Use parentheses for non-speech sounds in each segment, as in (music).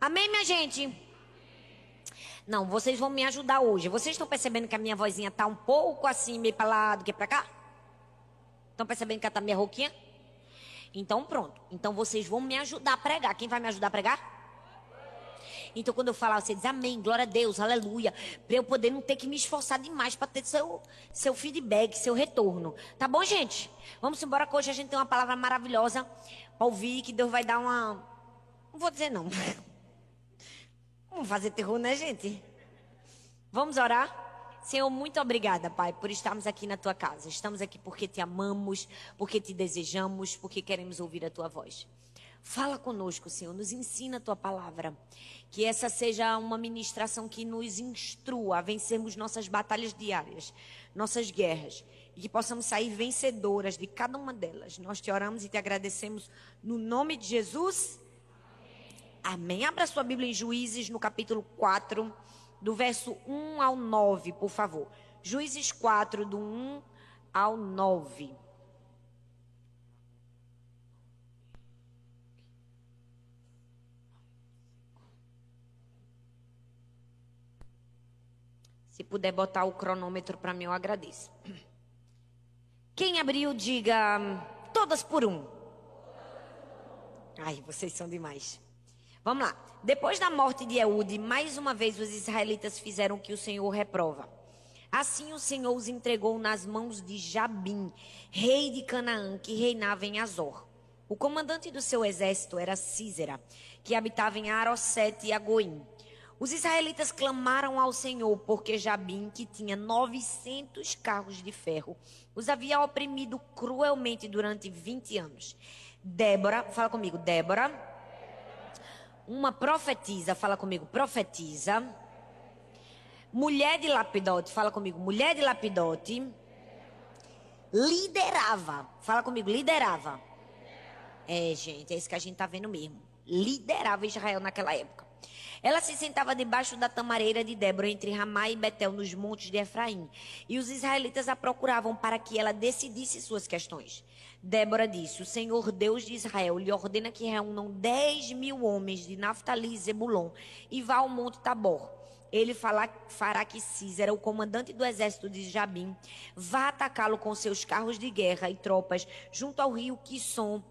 Amém, minha gente? Não, vocês vão me ajudar hoje. Vocês estão percebendo que a minha vozinha tá um pouco assim, meio para lá do que para cá? Estão percebendo que ela tá meio rouquinha? Então pronto. Então vocês vão me ajudar a pregar. Quem vai me ajudar a pregar? Então quando eu falar, você diz amém, glória a Deus, aleluia. Para eu poder não ter que me esforçar demais para ter seu, seu feedback, seu retorno. Tá bom, gente? Vamos embora que hoje a gente tem uma palavra maravilhosa para ouvir, que Deus vai dar uma. Não vou dizer não. (laughs) Vamos fazer terror, né, gente? Vamos orar? Senhor, muito obrigada, Pai, por estarmos aqui na tua casa. Estamos aqui porque te amamos, porque te desejamos, porque queremos ouvir a tua voz. Fala conosco, Senhor, nos ensina a tua palavra. Que essa seja uma ministração que nos instrua a vencermos nossas batalhas diárias, nossas guerras, e que possamos sair vencedoras de cada uma delas. Nós te oramos e te agradecemos no nome de Jesus. Amém. Abra sua Bíblia em Juízes, no capítulo 4, do verso 1 ao 9, por favor. Juízes 4, do 1 ao 9. Se puder botar o cronômetro para mim, eu agradeço. Quem abriu, diga todas por um. Ai, vocês são demais. Vamos lá. Depois da morte de Eude, mais uma vez os israelitas fizeram o que o Senhor reprova. Assim o Senhor os entregou nas mãos de Jabim, rei de Canaã, que reinava em Azor. O comandante do seu exército era Císera, que habitava em Arosete e Agoim. Os israelitas clamaram ao Senhor, porque Jabim, que tinha 900 carros de ferro, os havia oprimido cruelmente durante 20 anos. Débora, fala comigo, Débora uma profetiza, fala comigo, profetiza. Mulher de Lapidote, fala comigo, mulher de Lapidote. Liderava, fala comigo, liderava. É, gente, é isso que a gente tá vendo mesmo. Liderava Israel naquela época. Ela se sentava debaixo da tamareira de Débora, entre Ramá e Betel, nos montes de Efraim. E os israelitas a procuravam para que ela decidisse suas questões. Débora disse: O Senhor Deus de Israel lhe ordena que reúnam dez mil homens de Naftali e Zebulon e vá ao monte Tabor. Ele fará que Císera, o comandante do exército de Jabim, vá atacá-lo com seus carros de guerra e tropas junto ao rio Quisson,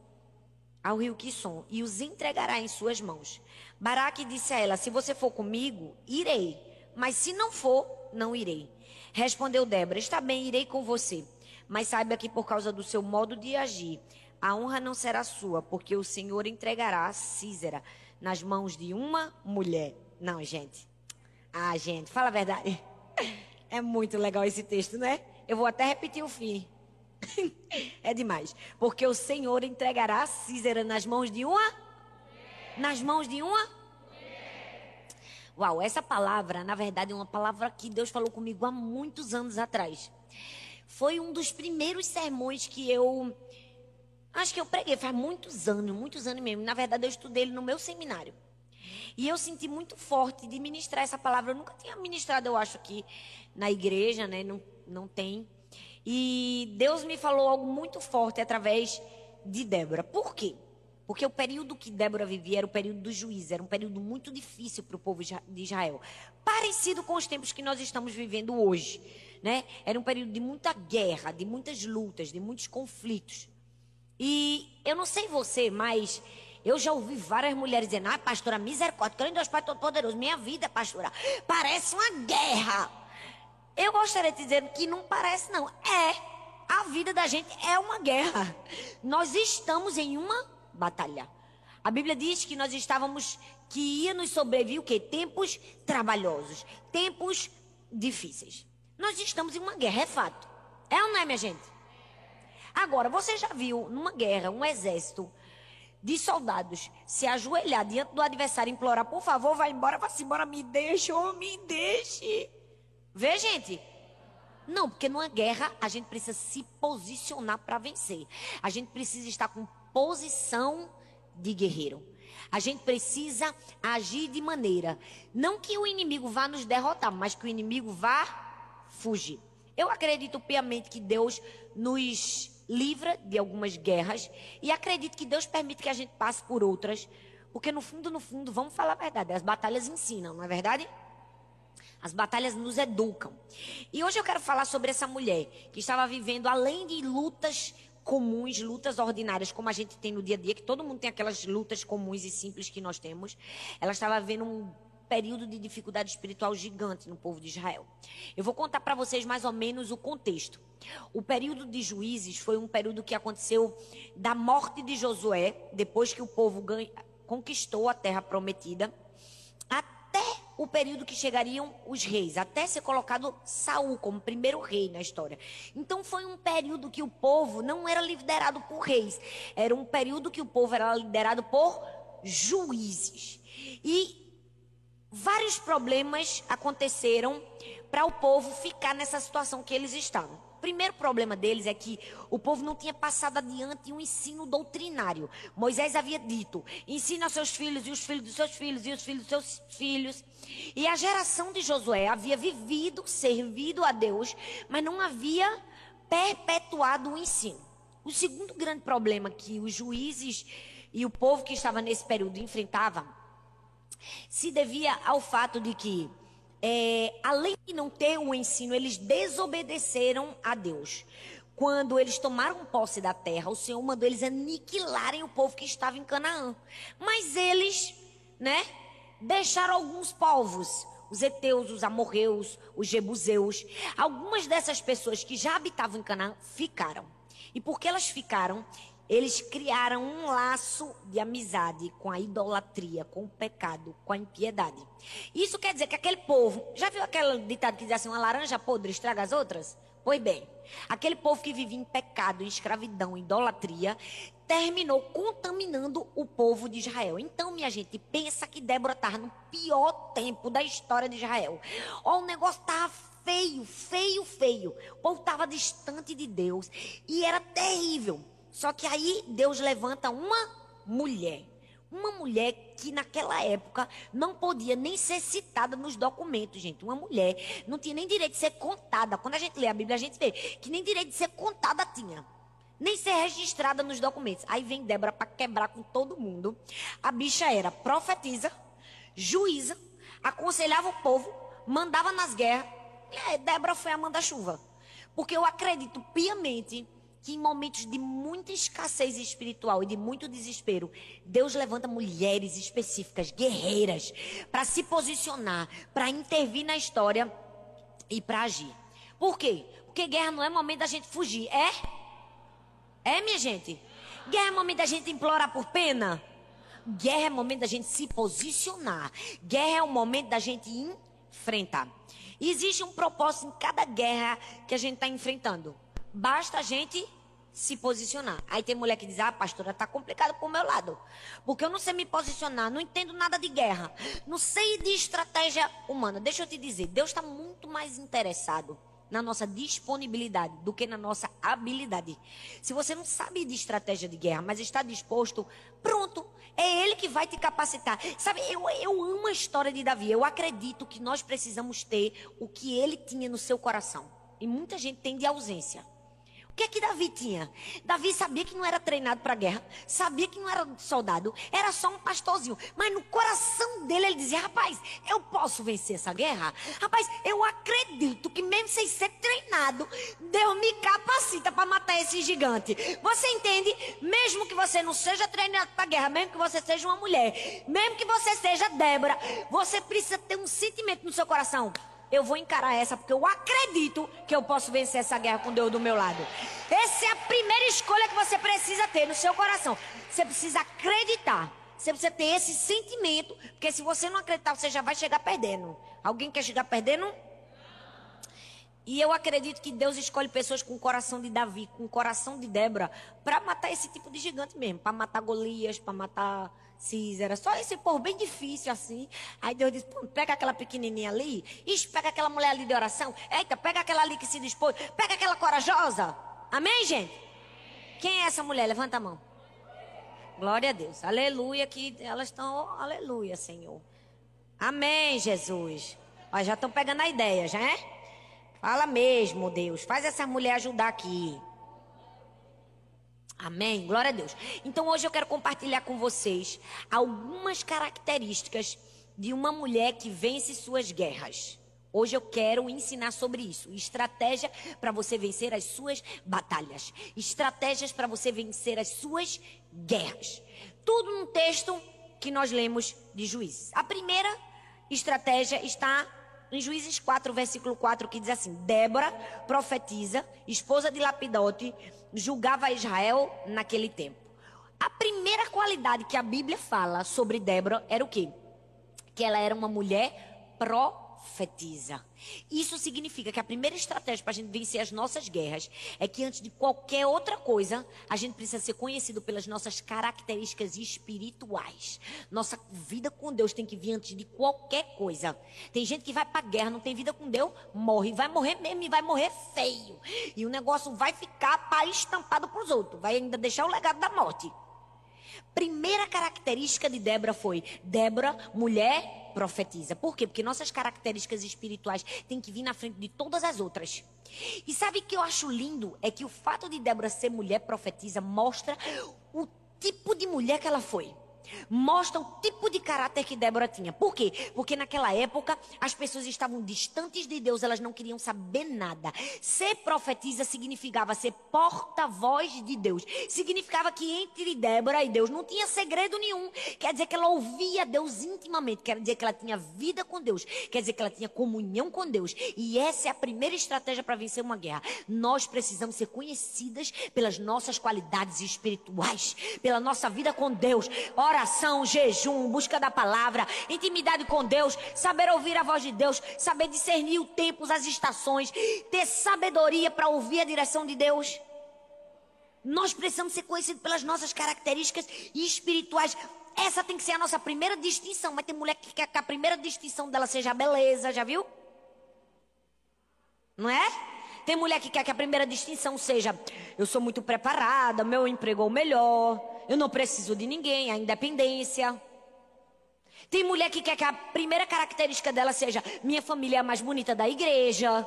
ao rio Quisson, e os entregará em suas mãos. Baraque disse a ela: Se você for comigo, irei, mas se não for, não irei. Respondeu Débora: Está bem, irei com você. Mas saiba que por causa do seu modo de agir, a honra não será sua, porque o Senhor entregará Císera nas mãos de uma mulher. Não, gente. Ah, gente, fala a verdade. (laughs) É muito legal esse texto, né? Eu vou até repetir o fim. (laughs) é demais. Porque o Senhor entregará Císera nas mãos de uma? Nas mãos de uma? Uau, essa palavra, na verdade, é uma palavra que Deus falou comigo há muitos anos atrás. Foi um dos primeiros sermões que eu. Acho que eu preguei, faz muitos anos, muitos anos mesmo. Na verdade, eu estudei ele no meu seminário. E eu senti muito forte de ministrar essa palavra. Eu nunca tinha ministrado, eu acho, aqui na igreja, né? Não, não tem. E Deus me falou algo muito forte através de Débora. Por quê? Porque o período que Débora vivia era o período do juízo, era um período muito difícil para o povo de Israel. Parecido com os tempos que nós estamos vivendo hoje. Né? Era um período de muita guerra, de muitas lutas, de muitos conflitos. E eu não sei você, mas eu já ouvi várias mulheres dizendo: Ah, pastora, misericórdia, crendo em Deus Pai Todo-Poderoso, minha vida, pastora, parece uma guerra. Eu gostaria de dizer que não parece, não. É. A vida da gente é uma guerra. Nós estamos em uma batalhar. A Bíblia diz que nós estávamos, que ia nos sobreviver o quê? Tempos trabalhosos, tempos difíceis. Nós estamos em uma guerra, é fato. É ou não é, minha gente? Agora, você já viu numa guerra um exército de soldados se ajoelhar diante do adversário e implorar, por favor, vai embora, vá-se embora, me deixe, ou me deixe. Vê, gente? Não, porque numa guerra a gente precisa se posicionar para vencer. A gente precisa estar com posição de guerreiro. A gente precisa agir de maneira, não que o inimigo vá nos derrotar, mas que o inimigo vá fugir. Eu acredito piamente que Deus nos livra de algumas guerras e acredito que Deus permite que a gente passe por outras, Porque no fundo, no fundo, vamos falar a verdade, as batalhas ensinam, não é verdade? As batalhas nos educam. E hoje eu quero falar sobre essa mulher que estava vivendo, além de lutas comuns, lutas ordinárias, como a gente tem no dia a dia, que todo mundo tem aquelas lutas comuns e simples que nós temos. Ela estava vivendo um período de dificuldade espiritual gigante no povo de Israel. Eu vou contar para vocês mais ou menos o contexto. O período de juízes foi um período que aconteceu da morte de Josué, depois que o povo ganha, conquistou a terra prometida, o período que chegariam os reis, até ser colocado Saul como primeiro rei na história. Então foi um período que o povo não era liderado por reis, era um período que o povo era liderado por juízes. E vários problemas aconteceram para o povo ficar nessa situação que eles estavam. Primeiro problema deles é que o povo não tinha passado adiante um ensino doutrinário. Moisés havia dito: ensina aos seus filhos e os filhos dos seus filhos e os filhos dos seus filhos. E a geração de Josué havia vivido, servido a Deus, mas não havia perpetuado o ensino. O segundo grande problema que os juízes e o povo que estava nesse período enfrentavam se devia ao fato de que, é, além de não ter o ensino, eles desobedeceram a Deus. Quando eles tomaram posse da terra, o Senhor mandou eles aniquilarem o povo que estava em Canaã. Mas eles, né, deixaram alguns povos, os heteus, os amorreus, os jebuseus. Algumas dessas pessoas que já habitavam em Canaã ficaram. E porque elas ficaram, eles criaram um laço de amizade com a idolatria, com o pecado, com a impiedade. Isso quer dizer que aquele povo, já viu aquele ditado que diz assim, uma laranja podre estraga as outras? Pois bem, aquele povo que vivia em pecado, em escravidão, em idolatria, terminou contaminando o povo de Israel. Então, minha gente, pensa que Débora estava no pior tempo da história de Israel. Ó, o negócio estava feio, feio, feio. O povo estava distante de Deus e era terrível. Só que aí Deus levanta uma mulher. Uma mulher que naquela época não podia nem ser citada nos documentos, gente. Uma mulher não tinha nem direito de ser contada. Quando a gente lê a Bíblia, a gente vê que nem direito de ser contada tinha. Nem ser registrada nos documentos. Aí vem Débora para quebrar com todo mundo. A bicha era profetisa, juíza, aconselhava o povo, mandava nas guerras. E aí, Débora foi a manda-chuva. Porque eu acredito piamente que em momentos de muita escassez espiritual e de muito desespero, Deus levanta mulheres específicas, guerreiras, para se posicionar, para intervir na história e para agir. Por quê? Porque guerra não é momento da gente fugir, é? É, minha gente? Guerra é momento da gente implorar por pena? Guerra é momento da gente se posicionar. Guerra é o momento da gente enfrentar. Existe um propósito em cada guerra que a gente está enfrentando. Basta a gente se posicionar. Aí tem mulher que diz: Ah, pastora, tá complicado pro meu lado. Porque eu não sei me posicionar, não entendo nada de guerra, não sei de estratégia humana. Deixa eu te dizer: Deus está muito mais interessado na nossa disponibilidade do que na nossa habilidade. Se você não sabe de estratégia de guerra, mas está disposto, pronto, é Ele que vai te capacitar. Sabe, eu, eu amo a história de Davi. Eu acredito que nós precisamos ter o que ele tinha no seu coração. E muita gente tem de ausência que é que Davi tinha? Davi sabia que não era treinado para guerra, sabia que não era soldado, era só um pastorzinho. Mas no coração dele ele dizia: Rapaz, eu posso vencer essa guerra? Rapaz, eu acredito que mesmo sem ser treinado, Deus me capacita para matar esse gigante. Você entende? Mesmo que você não seja treinado para guerra, mesmo que você seja uma mulher, mesmo que você seja Débora, você precisa ter um sentimento no seu coração eu vou encarar essa porque eu acredito que eu posso vencer essa guerra com Deus do meu lado. Essa é a primeira escolha que você precisa ter no seu coração. Você precisa acreditar. Você precisa ter esse sentimento, porque se você não acreditar, você já vai chegar perdendo. Alguém quer chegar perdendo? E eu acredito que Deus escolhe pessoas com o coração de Davi, com o coração de Débora, para matar esse tipo de gigante mesmo, para matar Golias, para matar Císera, só esse povo bem difícil assim. Aí Deus diz: pega aquela pequenininha ali, pega aquela mulher ali de oração, eita, pega aquela ali que se dispôs, pega aquela corajosa. Amém, gente? Quem é essa mulher? Levanta a mão. Glória a Deus. Aleluia, que elas estão, aleluia, Senhor. Amém, Jesus. Ó, já estão pegando a ideia, já é? Fala mesmo, Deus. Faz essa mulher ajudar aqui. Amém? Glória a Deus. Então hoje eu quero compartilhar com vocês algumas características de uma mulher que vence suas guerras. Hoje eu quero ensinar sobre isso. Estratégia para você vencer as suas batalhas. Estratégias para você vencer as suas guerras. Tudo num texto que nós lemos de Juízes. A primeira estratégia está em Juízes 4, versículo 4, que diz assim: Débora, profetiza, esposa de Lapidote, julgava Israel naquele tempo. A primeira qualidade que a Bíblia fala sobre Débora era o quê? Que ela era uma mulher profetiza profetiza. Isso significa que a primeira estratégia para a gente vencer as nossas guerras é que antes de qualquer outra coisa, a gente precisa ser conhecido pelas nossas características espirituais. Nossa vida com Deus tem que vir antes de qualquer coisa. Tem gente que vai para a guerra, não tem vida com Deus, morre, vai morrer mesmo e vai morrer feio. E o negócio vai ficar para estampado para os outros, vai ainda deixar o legado da morte. Primeira característica de Débora foi: Débora, mulher, profetiza. Por quê? Porque nossas características espirituais têm que vir na frente de todas as outras. E sabe o que eu acho lindo? É que o fato de Débora ser mulher profetiza mostra o tipo de mulher que ela foi mostra o tipo de caráter que Débora tinha. Por quê? Porque naquela época as pessoas estavam distantes de Deus, elas não queriam saber nada. Ser profetisa significava ser porta-voz de Deus. Significava que entre Débora e Deus não tinha segredo nenhum. Quer dizer que ela ouvia Deus intimamente. Quer dizer que ela tinha vida com Deus. Quer dizer que ela tinha comunhão com Deus. E essa é a primeira estratégia para vencer uma guerra. Nós precisamos ser conhecidas pelas nossas qualidades espirituais, pela nossa vida com Deus. Ora, oração, jejum, busca da palavra, intimidade com Deus, saber ouvir a voz de Deus, saber discernir o tempo, as estações, ter sabedoria para ouvir a direção de Deus. Nós precisamos ser conhecidos pelas nossas características espirituais. Essa tem que ser a nossa primeira distinção. Mas tem mulher que quer que a primeira distinção dela seja a beleza, já viu? Não é? Tem mulher que quer que a primeira distinção seja: eu sou muito preparada, meu emprego é o melhor, eu não preciso de ninguém, a independência. Tem mulher que quer que a primeira característica dela seja: minha família é a mais bonita da igreja.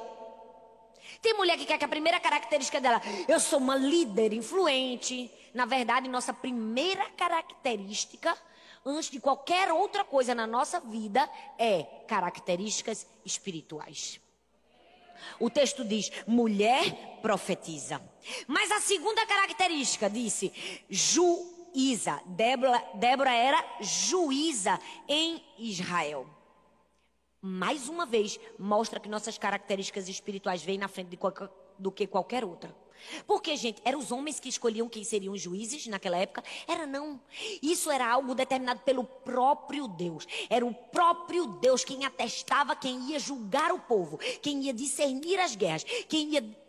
Tem mulher que quer que a primeira característica dela, eu sou uma líder influente. Na verdade, nossa primeira característica, antes de qualquer outra coisa na nossa vida, é características espirituais. O texto diz: mulher profetiza. Mas a segunda característica disse: juíza. Débora, Débora era juíza em Israel. Mais uma vez, mostra que nossas características espirituais vêm na frente de qualquer, do que qualquer outra. Porque, gente, eram os homens que escolhiam quem seriam juízes naquela época? Era não. Isso era algo determinado pelo próprio Deus. Era o próprio Deus quem atestava quem ia julgar o povo, quem ia discernir as guerras, quem ia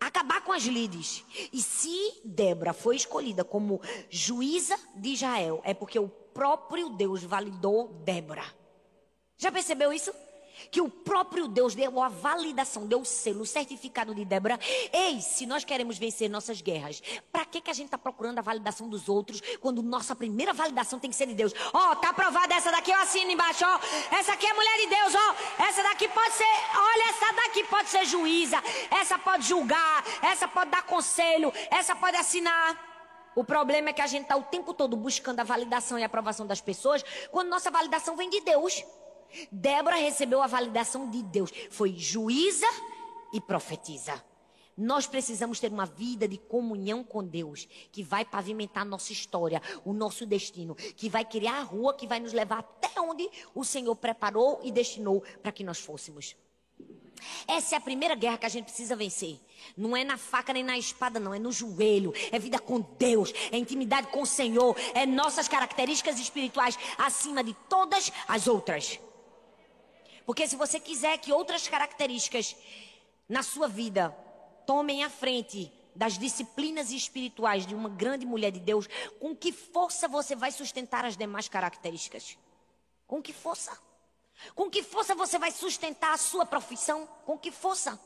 acabar com as lides. E se Débora foi escolhida como juíza de Israel, é porque o próprio Deus validou Débora. Já percebeu isso? Que o próprio Deus deu a validação, deu o selo, o certificado de Débora. Ei, se nós queremos vencer nossas guerras, para que, que a gente está procurando a validação dos outros quando nossa primeira validação tem que ser de Deus? Ó, oh, tá aprovada essa daqui, eu assino embaixo, ó. Oh, essa aqui é mulher de Deus, ó. Oh, essa daqui pode ser, olha, essa daqui pode ser juíza, essa pode julgar, essa pode dar conselho, essa pode assinar. O problema é que a gente está o tempo todo buscando a validação e a aprovação das pessoas, quando nossa validação vem de Deus. Débora recebeu a validação de Deus. Foi juíza e profetiza. Nós precisamos ter uma vida de comunhão com Deus, que vai pavimentar nossa história, o nosso destino, que vai criar a rua que vai nos levar até onde o Senhor preparou e destinou para que nós fôssemos. Essa é a primeira guerra que a gente precisa vencer. Não é na faca nem na espada, não. É no joelho. É vida com Deus. É intimidade com o Senhor. É nossas características espirituais acima de todas as outras. Porque se você quiser que outras características na sua vida tomem a frente das disciplinas espirituais de uma grande mulher de Deus, com que força você vai sustentar as demais características? Com que força? Com que força você vai sustentar a sua profissão? Com que força?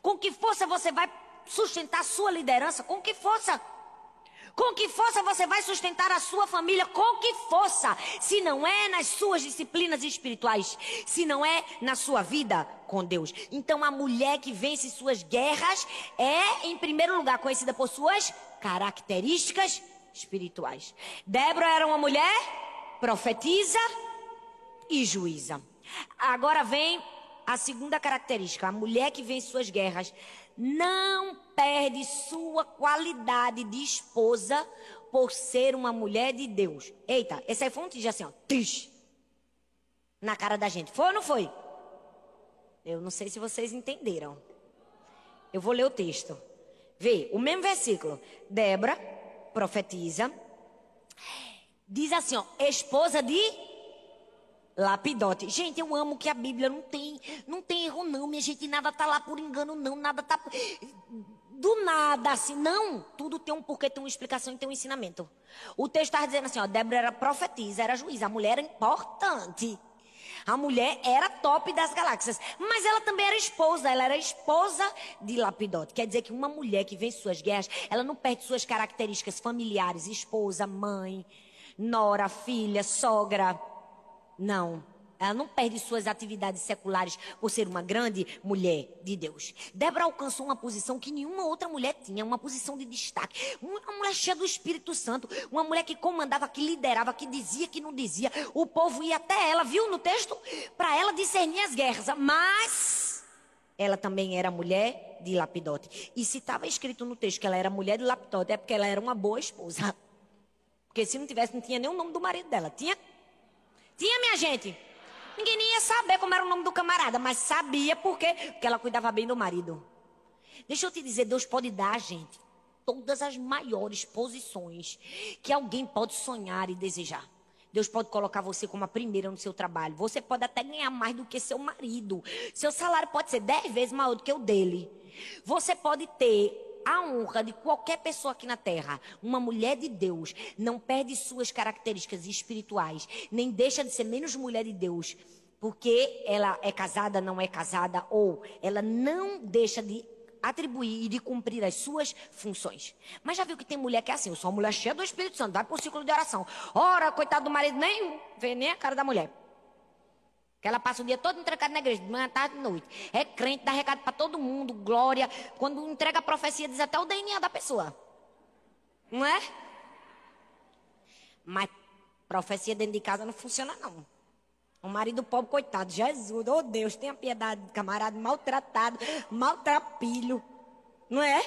Com que força você vai sustentar a sua liderança? Com que força? Com que força você vai sustentar a sua família? Com que força? Se não é nas suas disciplinas espirituais, se não é na sua vida com Deus. Então a mulher que vence suas guerras é, em primeiro lugar, conhecida por suas características espirituais. Débora era uma mulher profetiza e juíza. Agora vem a segunda característica: a mulher que vence suas guerras não perde sua qualidade de esposa por ser uma mulher de Deus. Eita, essa aí foi um tija assim, ó, tish, na cara da gente. Foi ou não foi? Eu não sei se vocês entenderam. Eu vou ler o texto. Vê, o mesmo versículo. Débora profetiza. Diz assim, ó, esposa de Lapidote. Gente, eu amo que a Bíblia não tem, não tem erro não, minha gente, nada tá lá por engano não, nada tá do nada assim, não, tudo tem um porquê, tem uma explicação e tem um ensinamento. O texto está dizendo assim, ó, Débora era profetisa, era juíza, a mulher era importante. A mulher era top das galáxias, mas ela também era esposa, ela era esposa de Lapidote. Quer dizer que uma mulher que vence suas guerras, ela não perde suas características familiares, esposa, mãe, nora, filha, sogra. Não. Ela não perde suas atividades seculares por ser uma grande mulher de Deus. Débora alcançou uma posição que nenhuma outra mulher tinha, uma posição de destaque. Uma mulher cheia do Espírito Santo, uma mulher que comandava, que liderava, que dizia, que não dizia. O povo ia até ela, viu no texto? Para ela discernir as guerras. Mas ela também era mulher de Lapidote. E se estava escrito no texto que ela era mulher de Lapidote, é porque ela era uma boa esposa. Porque se não tivesse, não tinha nem o nome do marido dela. Tinha? Tinha, minha gente? Ninguém nem ia saber como era o nome do camarada, mas sabia por quê? Porque ela cuidava bem do marido. Deixa eu te dizer, Deus pode dar a gente todas as maiores posições que alguém pode sonhar e desejar. Deus pode colocar você como a primeira no seu trabalho. Você pode até ganhar mais do que seu marido. Seu salário pode ser dez vezes maior do que o dele. Você pode ter a honra de qualquer pessoa aqui na terra, uma mulher de Deus, não perde suas características espirituais, nem deixa de ser menos mulher de Deus, porque ela é casada, não é casada, ou ela não deixa de atribuir e de cumprir as suas funções. Mas já viu que tem mulher que é assim, eu sou uma mulher cheia do Espírito Santo, vai para o ciclo de oração. Ora, coitado do marido, nem vê nem a cara da mulher. Que ela passa o dia todo entregada na igreja, de manhã, tarde e noite. É crente, dá recado para todo mundo, glória. Quando entrega a profecia, diz até o DNA da pessoa. Não é? Mas profecia dentro de casa não funciona, não. O marido pobre, coitado, Jesus, oh Deus, tenha piedade, camarada maltratado, maltrapilho. Não é?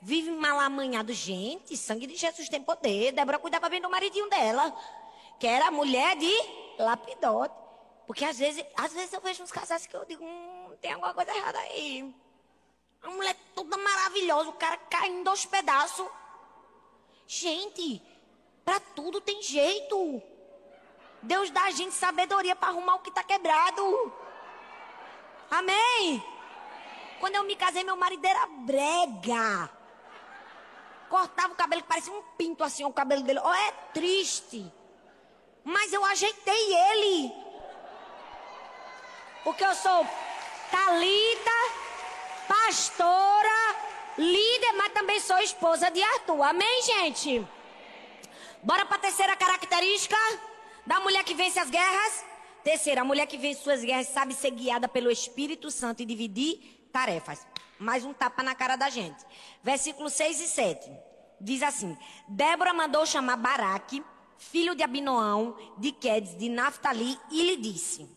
Vive mal amanhado. Gente, sangue de Jesus tem poder. Débora cuidava bem do maridinho dela, que era mulher de lapidote. Porque às vezes, às vezes eu vejo uns casais que eu digo, hum, tem alguma coisa errada aí. A mulher toda maravilhosa, o cara caindo aos pedaços. Gente, para tudo tem jeito. Deus dá a gente sabedoria para arrumar o que está quebrado. Amém? Quando eu me casei, meu marido era brega. Cortava o cabelo que parecia um pinto assim, o cabelo dele. Oh, é triste. Mas eu ajeitei ele. Porque eu sou Talita, pastora, líder, mas também sou esposa de Arthur. Amém, gente? Bora para a terceira característica da mulher que vence as guerras. Terceira, a mulher que vence suas guerras sabe ser guiada pelo Espírito Santo e dividir tarefas. Mais um tapa na cara da gente. Versículos 6 e 7. Diz assim: Débora mandou chamar Baraque, filho de Abinoão, de Quedes, de Naftali, e lhe disse: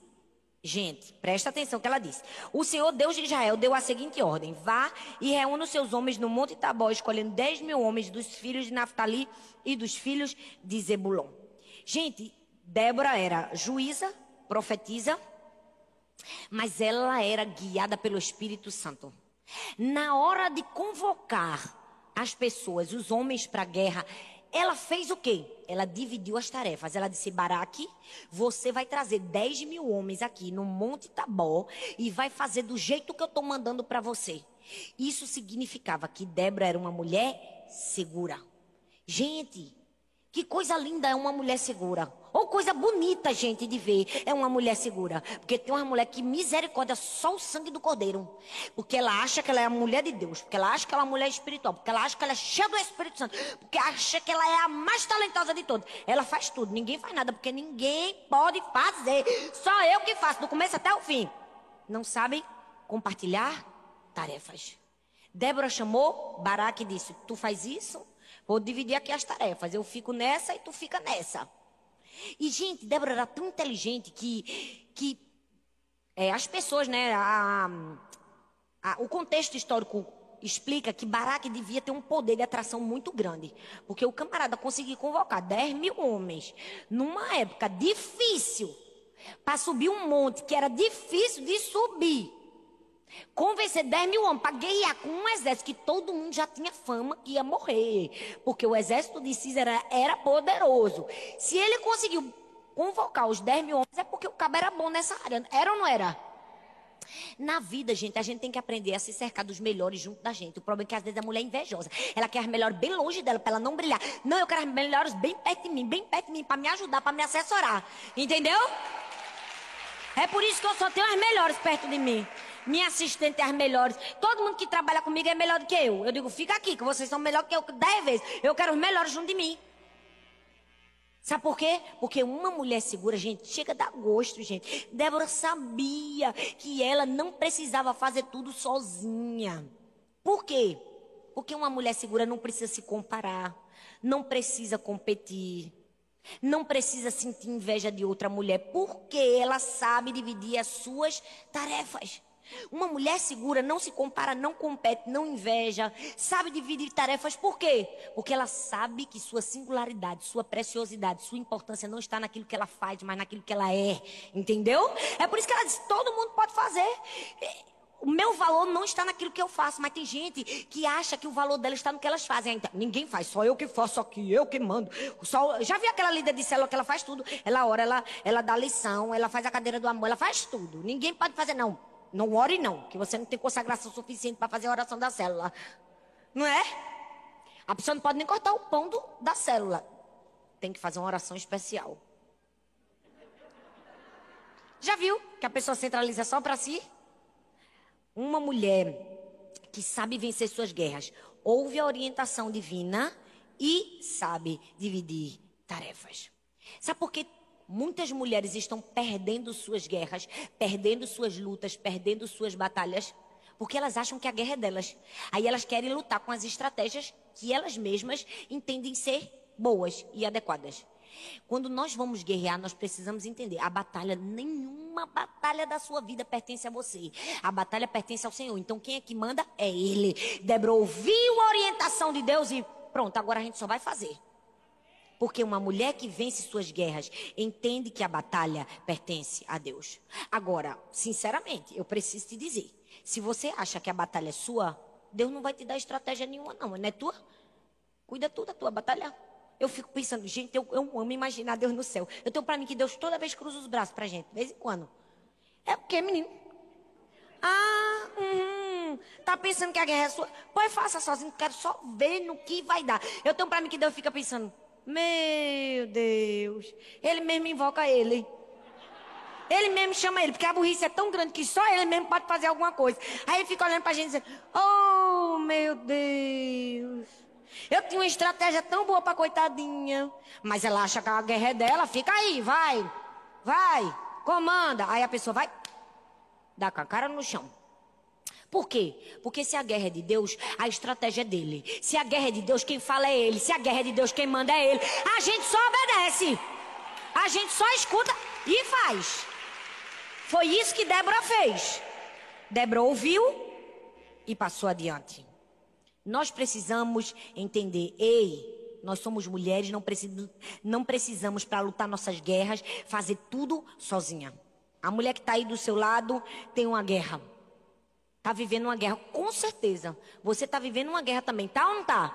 Gente, presta atenção que ela disse. O Senhor Deus de Israel deu a seguinte ordem: Vá e reúna os seus homens no Monte Tabó, escolhendo 10 mil homens dos filhos de Naftali e dos filhos de Zebulon. Gente, Débora era juíza, profetiza, mas ela era guiada pelo Espírito Santo. Na hora de convocar as pessoas, os homens para a guerra, ela fez o quê? Ela dividiu as tarefas. Ela disse: Baraque, você vai trazer 10 mil homens aqui no Monte Tabó e vai fazer do jeito que eu estou mandando para você. Isso significava que Débora era uma mulher segura. Gente, que coisa linda é uma mulher segura. Ou coisa bonita, gente, de ver. É uma mulher segura. Porque tem uma mulher que misericórdia só o sangue do cordeiro. Porque ela acha que ela é a mulher de Deus. Porque ela acha que ela é uma mulher espiritual. Porque ela acha que ela é cheia do Espírito Santo. Porque acha que ela é a mais talentosa de todas. Ela faz tudo. Ninguém faz nada. Porque ninguém pode fazer. Só eu que faço, do começo até o fim. Não sabem compartilhar tarefas. Débora chamou Baraque e disse: Tu faz isso? Vou dividir aqui as tarefas. Eu fico nessa e tu fica nessa. E, gente, Débora era tão inteligente que, que é, as pessoas, né? A, a, o contexto histórico explica que Baraque devia ter um poder de atração muito grande. Porque o camarada conseguiu convocar 10 mil homens numa época difícil para subir um monte que era difícil de subir. Convencer 10 mil homens para guerrear com um exército que todo mundo já tinha fama que ia morrer. Porque o exército de Císera era poderoso. Se ele conseguiu convocar os 10 mil homens, é porque o cabo era bom nessa área. Era ou não era? Na vida, gente, a gente tem que aprender a se cercar dos melhores junto da gente. O problema é que às vezes a mulher é invejosa. Ela quer as melhores bem longe dela, para ela não brilhar. Não, eu quero as melhores bem perto de mim, bem perto de mim, para me ajudar, para me assessorar. Entendeu? É por isso que eu só tenho as melhores perto de mim. Minha assistente é as melhores. Todo mundo que trabalha comigo é melhor do que eu. Eu digo, fica aqui, que vocês são melhor que eu dez vezes. Eu quero os melhores junto de mim. Sabe por quê? Porque uma mulher segura, gente, chega a dar gosto, gente. Débora sabia que ela não precisava fazer tudo sozinha. Por quê? Porque uma mulher segura não precisa se comparar, não precisa competir, não precisa sentir inveja de outra mulher, porque ela sabe dividir as suas tarefas. Uma mulher segura não se compara, não compete, não inveja, sabe dividir tarefas. Por quê? Porque ela sabe que sua singularidade, sua preciosidade, sua importância não está naquilo que ela faz, mas naquilo que ela é. Entendeu? É por isso que ela diz: todo mundo pode fazer. O meu valor não está naquilo que eu faço, mas tem gente que acha que o valor dela está no que elas fazem. Então, ninguém faz, só eu que faço, só que eu que mando. Só, já vi aquela líder de célula que ela faz tudo? Ela ora, ela, ela dá lição, ela faz a cadeira do amor, ela faz tudo. Ninguém pode fazer, não. Não ore não, que você não tem consagração suficiente para fazer a oração da célula. Não é? A pessoa não pode nem cortar o pão do, da célula. Tem que fazer uma oração especial. Já viu que a pessoa centraliza só para si? Uma mulher que sabe vencer suas guerras, ouve a orientação divina e sabe dividir tarefas. Sabe por que Muitas mulheres estão perdendo suas guerras, perdendo suas lutas, perdendo suas batalhas, porque elas acham que a guerra é delas. Aí elas querem lutar com as estratégias que elas mesmas entendem ser boas e adequadas. Quando nós vamos guerrear, nós precisamos entender: a batalha, nenhuma batalha da sua vida pertence a você. A batalha pertence ao Senhor. Então quem é que manda? É Ele. Débora ouviu a orientação de Deus e pronto, agora a gente só vai fazer. Porque uma mulher que vence suas guerras entende que a batalha pertence a Deus. Agora, sinceramente, eu preciso te dizer: se você acha que a batalha é sua, Deus não vai te dar estratégia nenhuma, não. Não é tua? Cuida tu da tua batalha. Eu fico pensando, gente, eu, eu amo imaginar Deus no céu. Eu tenho para mim que Deus toda vez cruza os braços pra gente, de vez em quando. É o quê, menino? Ah, hum, tá pensando que a guerra é sua? Pois faça sozinho, quero só ver no que vai dar. Eu tenho para mim que Deus fica pensando, meu Deus. Ele mesmo invoca ele. Ele mesmo chama ele, porque a burrice é tão grande que só ele mesmo pode fazer alguma coisa. Aí ele fica olhando pra gente dizendo: Oh, meu Deus. Eu tinha uma estratégia tão boa pra coitadinha. Mas ela acha que a guerra é dela. Fica aí, vai. Vai. Comanda. Aí a pessoa vai. Dá com a cara no chão. Por quê? Porque se a guerra é de Deus, a estratégia é dele. Se a guerra é de Deus, quem fala é ele. Se a guerra é de Deus, quem manda é ele. A gente só obedece. A gente só escuta e faz. Foi isso que Débora fez. Débora ouviu e passou adiante. Nós precisamos entender, ei, nós somos mulheres, não, precis, não precisamos para lutar nossas guerras fazer tudo sozinha. A mulher que está aí do seu lado tem uma guerra. Está vivendo uma guerra, com certeza. Você está vivendo uma guerra também, tá ou não tá?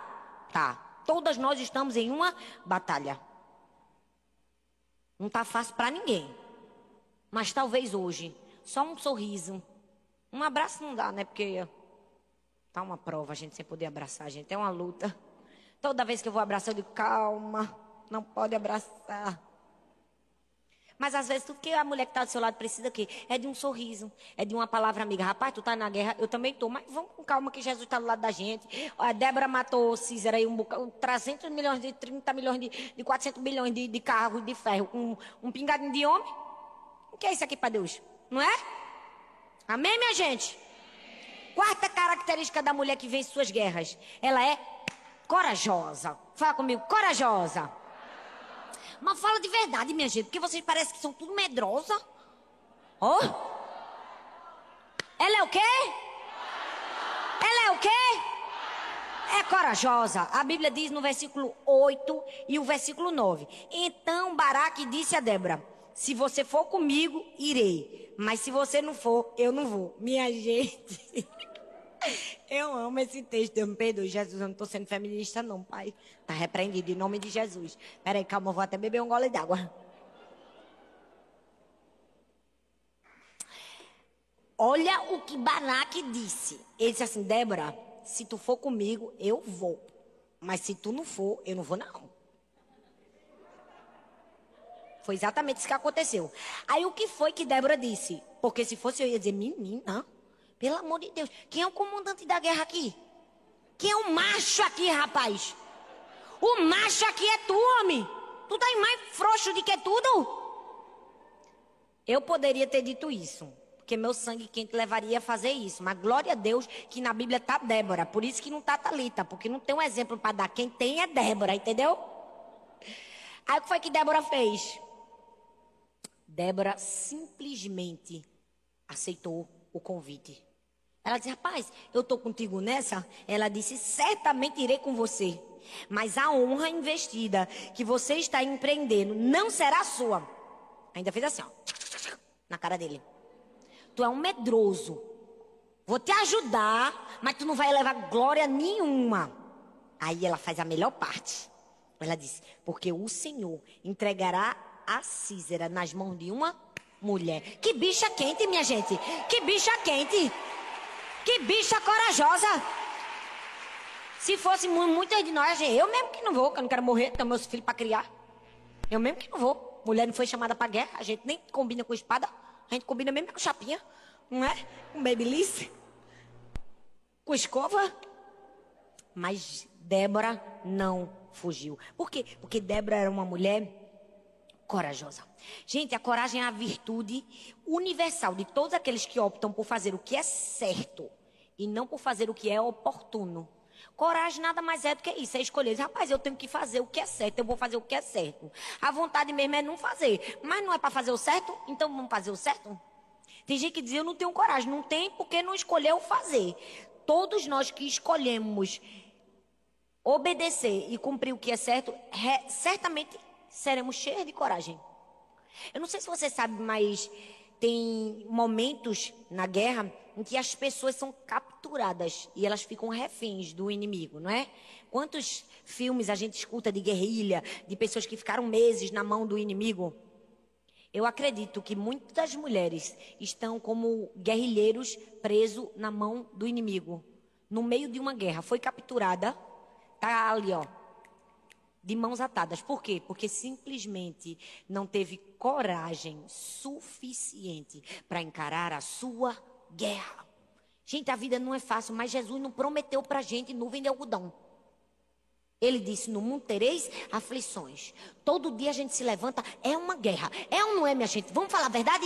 Tá. Todas nós estamos em uma batalha. Não tá fácil para ninguém. Mas talvez hoje, só um sorriso, um abraço não dá, né? Porque tá uma prova a gente sem poder abraçar, a gente é uma luta. Toda vez que eu vou abraçar, eu digo, calma, não pode abraçar. Mas às vezes tudo que a mulher que está do seu lado precisa aqui é de um sorriso, é de uma palavra amiga. Rapaz, tu tá na guerra, eu também tô, mas vamos com calma que Jesus está do lado da gente. A Débora matou Císera aí um bocado, 300 milhões de 30 milhões de, de 400 bilhões de, de carros de ferro com um, um pingadinho de homem. O que é isso aqui para Deus? Não é? Amém, minha gente? Quarta característica da mulher que vence suas guerras. Ela é corajosa. Fala comigo, corajosa. Mas fala de verdade, minha gente, porque vocês parecem que são tudo medrosa. Ó. Oh. Ela é o quê? Ela é o quê? É corajosa. A Bíblia diz no versículo 8 e o versículo 9. Então Baraque disse a Débora: Se você for comigo, irei. Mas se você não for, eu não vou. Minha (laughs) gente. Eu amo esse texto. Eu me perdoe, Jesus. Eu não estou sendo feminista, não, pai. Tá repreendido em nome de Jesus. Peraí, calma, eu vou até beber um gole d'água. Olha o que Baraque disse. Ele disse assim: Débora, se tu for comigo, eu vou. Mas se tu não for, eu não vou, não. Foi exatamente isso que aconteceu. Aí o que foi que Débora disse? Porque se fosse eu ia dizer, menina, pelo amor de Deus, quem é o comandante da guerra aqui? Quem é o macho aqui, rapaz? O macho aqui é tu, homem. Tu tá mais frouxo do que tudo? Eu poderia ter dito isso porque meu sangue quente levaria a fazer isso. Mas glória a Deus que na Bíblia está Débora. Por isso que não está Talita, porque não tem um exemplo para dar. Quem tem é Débora, entendeu? Aí o que foi que Débora fez? Débora simplesmente aceitou o convite. Ela disse: Rapaz, eu estou contigo nessa. Ela disse: Certamente irei com você. Mas a honra investida que você está empreendendo não será sua. Ainda fez assim, ó, na cara dele. Tu é um medroso. Vou te ajudar, mas tu não vai levar glória nenhuma. Aí ela faz a melhor parte. Ela diz: Porque o Senhor entregará a Císera nas mãos de uma mulher. Que bicha quente, minha gente. Que bicha quente. Que bicha corajosa. Se fosse muitas de nós, eu mesmo que não vou, que eu não quero morrer, tenho meus filhos para criar. Eu mesmo que não vou. Mulher não foi chamada para guerra, a gente nem combina com espada. A gente combina mesmo com chapinha, não é? Com babyliss. Com escova. Mas Débora não fugiu. Por quê? Porque Débora era uma mulher corajosa. Gente, a coragem é a virtude universal de todos aqueles que optam por fazer o que é certo e não por fazer o que é oportuno. Coragem nada mais é do que isso, é escolher. Rapaz, eu tenho que fazer o que é certo, eu vou fazer o que é certo. A vontade mesmo é não fazer. Mas não é para fazer o certo, então vamos fazer o certo? Tem gente que diz, eu não tenho coragem. Não tem porque não escolheu fazer. Todos nós que escolhemos obedecer e cumprir o que é certo, certamente seremos cheios de coragem. Eu não sei se você sabe, mas tem momentos na guerra em que as pessoas são capturadas e elas ficam reféns do inimigo, não é? Quantos filmes a gente escuta de guerrilha, de pessoas que ficaram meses na mão do inimigo? Eu acredito que muitas mulheres estão como guerrilheiros presos na mão do inimigo, no meio de uma guerra. Foi capturada, tá ali, ó, de mãos atadas. Por quê? Porque simplesmente não teve coragem suficiente para encarar a sua guerra. Gente, a vida não é fácil, mas Jesus não prometeu para gente nuvem de algodão. Ele disse: No mundo tereis aflições. Todo dia a gente se levanta, é uma guerra. É ou não é, minha gente? Vamos falar a verdade?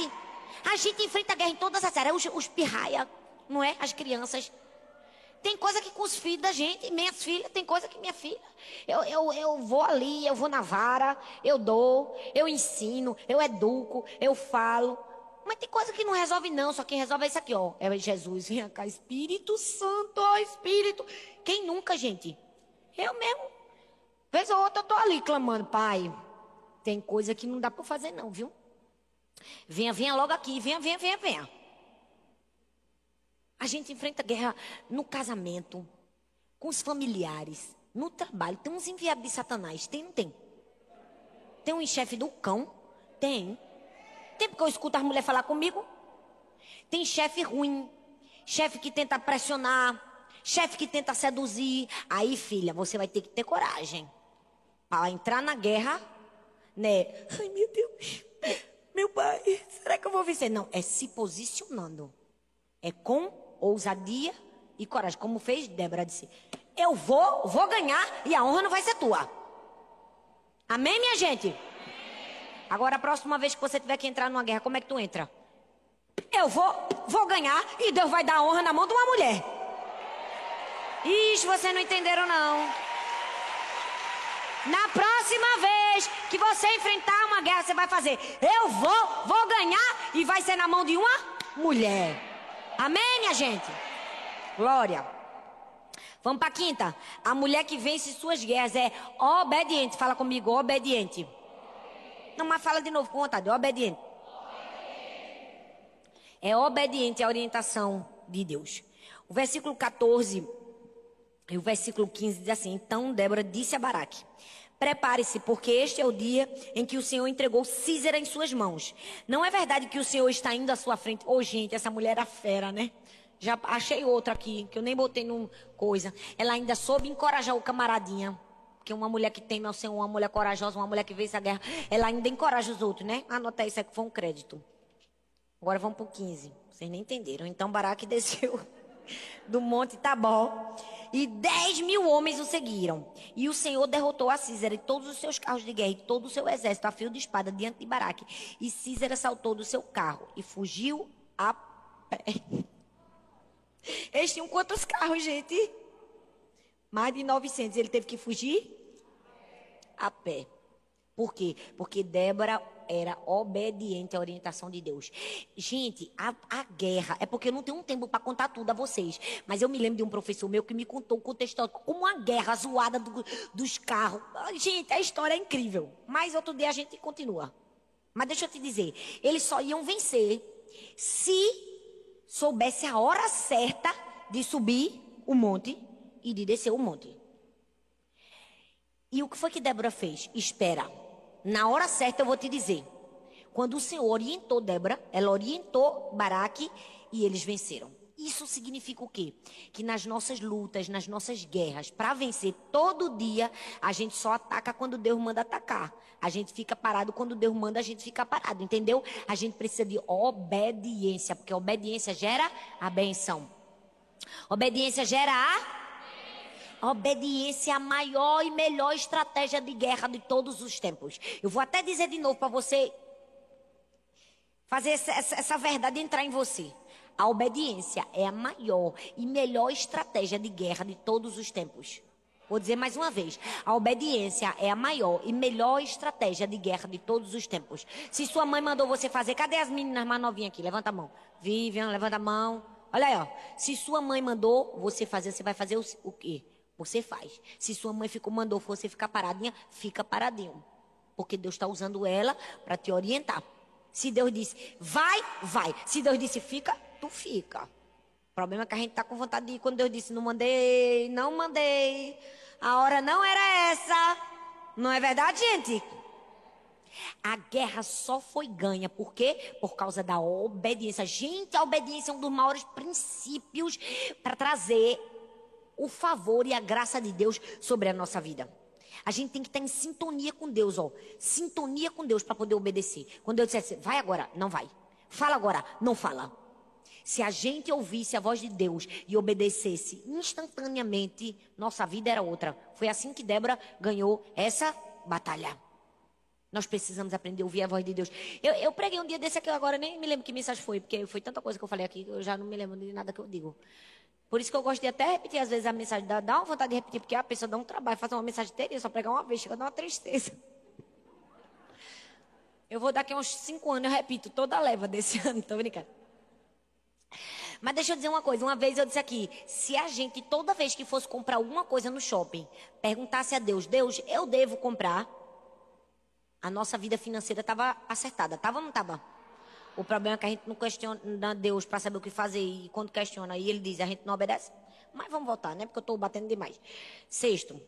A gente enfrenta a guerra em todas as áreas. Os, os pirraia, não é? As crianças. Tem coisa que com os filhos da gente, minhas filhas, tem coisa que minha filha. Eu, eu, eu vou ali, eu vou na vara, eu dou, eu ensino, eu educo, eu falo. Mas tem coisa que não resolve, não. Só quem resolve é isso aqui, ó. É Jesus. Vem cá, Espírito Santo, ó, Espírito. Quem nunca, gente? Eu mesmo. Vez ou outra eu tô ali clamando, Pai. Tem coisa que não dá para fazer, não, viu? Venha, venha logo aqui. Venha, venha, venha, venha. A gente enfrenta guerra no casamento, com os familiares, no trabalho. Tem uns enviados de Satanás. Tem, não tem? Tem um chefe do cão? Tem. Tempo que eu escuto as mulheres falar comigo. Tem chefe ruim, chefe que tenta pressionar, chefe que tenta seduzir. Aí, filha, você vai ter que ter coragem para entrar na guerra, né? Ai, meu Deus, meu pai, será que eu vou vencer? Não, é se posicionando. É com ousadia e coragem. Como fez Débora disse: Eu vou, vou ganhar e a honra não vai ser tua. Amém, minha gente? Agora, a próxima vez que você tiver que entrar numa guerra, como é que tu entra? eu vou, vou ganhar e Deus vai dar honra na mão de uma mulher. Ixi, vocês não entenderam não. Na próxima vez que você enfrentar uma guerra, você vai fazer: eu vou, vou ganhar e vai ser na mão de uma mulher. Amém, minha gente? Glória. Vamos para a quinta. A mulher que vence suas guerras é obediente. Fala comigo, obediente. Não, mas fala de novo com vontade, obediente. É obediente à orientação de Deus. O versículo 14 e o versículo 15 diz assim: Então Débora disse a Baraque: Prepare-se, porque este é o dia em que o Senhor entregou Císera em suas mãos. Não é verdade que o Senhor está indo à sua frente? Ô, oh, gente, essa mulher era fera, né? Já achei outra aqui, que eu nem botei num coisa. Ela ainda soube encorajar o camaradinha. Porque uma mulher que tem ao Senhor, uma mulher corajosa, uma mulher que vence a guerra, ela ainda encoraja os outros, né? Anota isso aqui, foi um crédito. Agora vamos para o 15. Vocês nem entenderam. Então Baraque (laughs) desceu do monte Tabó e dez mil homens o seguiram. E o Senhor derrotou a Císera e todos os seus carros de guerra e todo o seu exército a fio de espada diante de Baraque. E Císera saltou do seu carro e fugiu a pé. Eles tinham quantos carros, gente? Mais de 900. Ele teve que fugir a pé. Por quê? Porque Débora era obediente à orientação de Deus. Gente, a, a guerra, é porque eu não tenho um tempo para contar tudo a vocês, mas eu me lembro de um professor meu que me contou o contexto como uma guerra zoada do, dos carros. Gente, a história é incrível. Mas outro dia a gente continua. Mas deixa eu te dizer, eles só iam vencer se soubesse a hora certa de subir o monte e de descer o monte. E o que foi que Débora fez? Espera. Na hora certa eu vou te dizer. Quando o Senhor orientou Débora, ela orientou Baraque e eles venceram. Isso significa o quê? Que nas nossas lutas, nas nossas guerras, para vencer todo dia, a gente só ataca quando Deus manda atacar. A gente fica parado quando Deus manda a gente ficar parado, entendeu? A gente precisa de obediência, porque obediência gera a benção. Obediência gera a a obediência é a maior e melhor estratégia de guerra de todos os tempos. Eu vou até dizer de novo para você fazer essa, essa, verdade entrar em você. A obediência é a maior e melhor estratégia de guerra de todos os tempos. Vou dizer mais uma vez. A obediência é a maior e melhor estratégia de guerra de todos os tempos. Se sua mãe mandou você fazer, cadê as meninas mais novinhas aqui? Levanta a mão. Vivian, levanta a mão. Olha aí, ó. Se sua mãe mandou você fazer, você vai fazer o, o quê? Você faz. Se sua mãe ficou, mandou você ficar paradinha, fica paradinho. Porque Deus está usando ela para te orientar. Se Deus disse, vai, vai. Se Deus disse, fica, tu fica. O problema é que a gente está com vontade de ir. Quando Deus disse, não mandei, não mandei. A hora não era essa. Não é verdade, gente? A guerra só foi ganha. Por quê? Por causa da obediência. Gente, a obediência é um dos maiores princípios para trazer o favor e a graça de Deus sobre a nossa vida. A gente tem que estar em sintonia com Deus, ó. Sintonia com Deus para poder obedecer. Quando Deus dissesse, vai agora, não vai. Fala agora, não fala. Se a gente ouvisse a voz de Deus e obedecesse instantaneamente, nossa vida era outra. Foi assim que Débora ganhou essa batalha. Nós precisamos aprender a ouvir a voz de Deus. Eu, eu preguei um dia desse aqui agora, nem me lembro que mensagem foi, porque foi tanta coisa que eu falei aqui, eu já não me lembro de nada que eu digo. Por isso que eu gosto de até repetir às vezes a mensagem, dá, dá uma vontade de repetir, porque a pessoa dá um trabalho, fazer uma mensagem inteira, só pregar uma vez, chega a dar uma tristeza. Eu vou daqui a uns cinco anos, eu repito toda a leva desse (laughs) ano, tô brincando. Mas deixa eu dizer uma coisa, uma vez eu disse aqui, se a gente toda vez que fosse comprar alguma coisa no shopping, perguntasse a Deus, Deus, eu devo comprar? A nossa vida financeira estava acertada, estava ou não estava? O problema é que a gente não questiona Deus para saber o que fazer. E quando questiona, aí ele diz, a gente não obedece. Mas vamos voltar, né? Porque eu estou batendo demais. Sexto.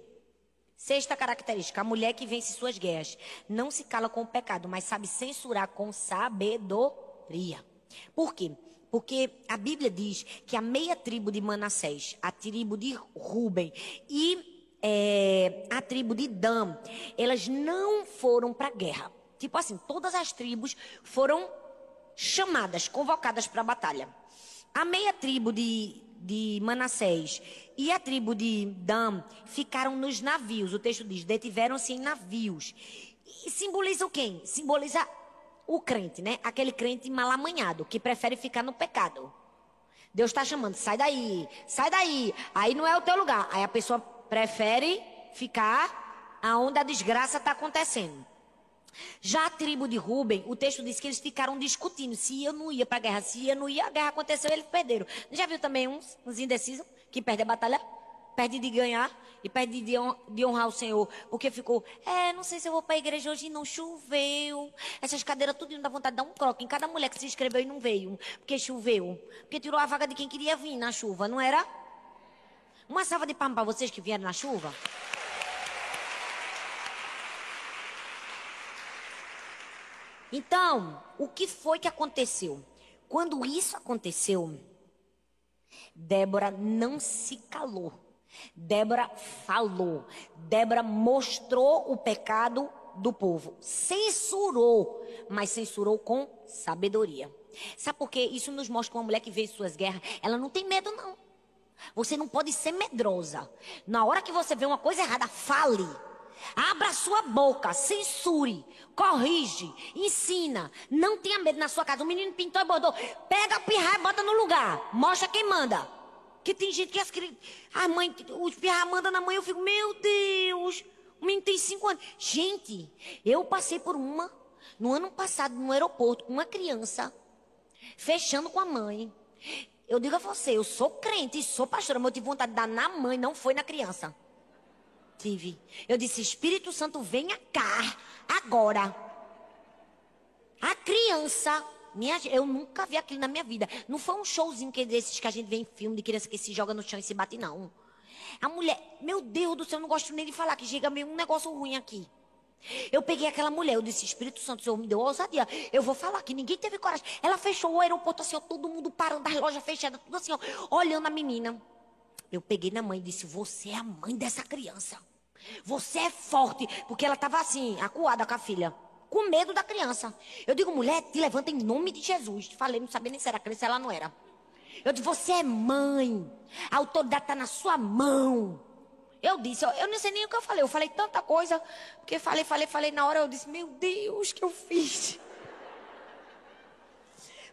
Sexta característica, a mulher que vence suas guerras. Não se cala com o pecado, mas sabe censurar com sabedoria. Por quê? Porque a Bíblia diz que a meia tribo de Manassés, a tribo de Ruben e é, a tribo de Dan, elas não foram para a guerra. Tipo assim, todas as tribos foram chamadas, convocadas para a batalha. A meia tribo de, de Manassés e a tribo de Dan ficaram nos navios. O texto diz: detiveram-se em navios. E simboliza o quê? Simboliza o crente, né? Aquele crente mal amanhado, que prefere ficar no pecado. Deus está chamando, sai daí, sai daí. Aí não é o teu lugar. Aí a pessoa prefere ficar aonde a desgraça está acontecendo. Já a tribo de Ruben, o texto diz que eles ficaram discutindo se ia ou não ia para a guerra. Se ia ou não ia, a guerra aconteceu eles perderam. Já viu também uns, uns indecisos, que perdem a batalha? Perde de ganhar e perde de, honrar o Senhor. Porque ficou, é, não sei se eu vou para a igreja hoje, não choveu. Essas cadeiras tudo não dá vontade de dar um croque em cada mulher que se inscreveu e não veio. Porque choveu. Porque tirou a vaga de quem queria vir na chuva, não era? Uma salva de palmas para vocês que vieram na chuva. Então, o que foi que aconteceu? Quando isso aconteceu, Débora não se calou. Débora falou. Débora mostrou o pecado do povo. Censurou, mas censurou com sabedoria. Sabe por quê? Isso nos mostra que uma mulher que vê suas guerras, ela não tem medo, não. Você não pode ser medrosa. Na hora que você vê uma coisa errada, fale. Abra sua boca, censure, corrige, ensina. Não tenha medo na sua casa. O menino pintou e bordou. Pega a pirra e bota no lugar. Mostra quem manda. Que tem gente que as crianças. A mãe, os pirra mandam na mãe. Eu fico, meu Deus. O menino tem cinco anos. Gente, eu passei por uma. No ano passado, no aeroporto, com uma criança. Fechando com a mãe. Eu digo a você, eu sou crente, sou pastora, mas eu tive vontade de dar na mãe, não foi na criança. Tive. Eu disse: Espírito Santo, venha cá, agora. A criança. Minha, eu nunca vi aquilo na minha vida. Não foi um showzinho que desses que a gente vê em filme de criança que se joga no chão e se bate, não. A mulher, meu Deus do céu, eu não gosto nem de falar que chega meio um negócio ruim aqui. Eu peguei aquela mulher, eu disse, Espírito Santo, o Senhor me deu ousadia. Eu vou falar que ninguém teve coragem. Ela fechou o aeroporto assim, ó, todo mundo parando, as lojas fechadas, tudo assim, ó, olhando a menina. Eu peguei na mãe e disse, você é a mãe dessa criança. Você é forte. Porque ela estava assim, acuada com a filha. Com medo da criança. Eu digo, mulher, te levanta em nome de Jesus. Falei, não sabia nem se era criança, ela não era. Eu disse, você é mãe. A autoridade está na sua mão. Eu disse, eu, eu não sei nem o que eu falei. Eu falei tanta coisa. Porque falei, falei, falei. Na hora eu disse, meu Deus, que eu fiz.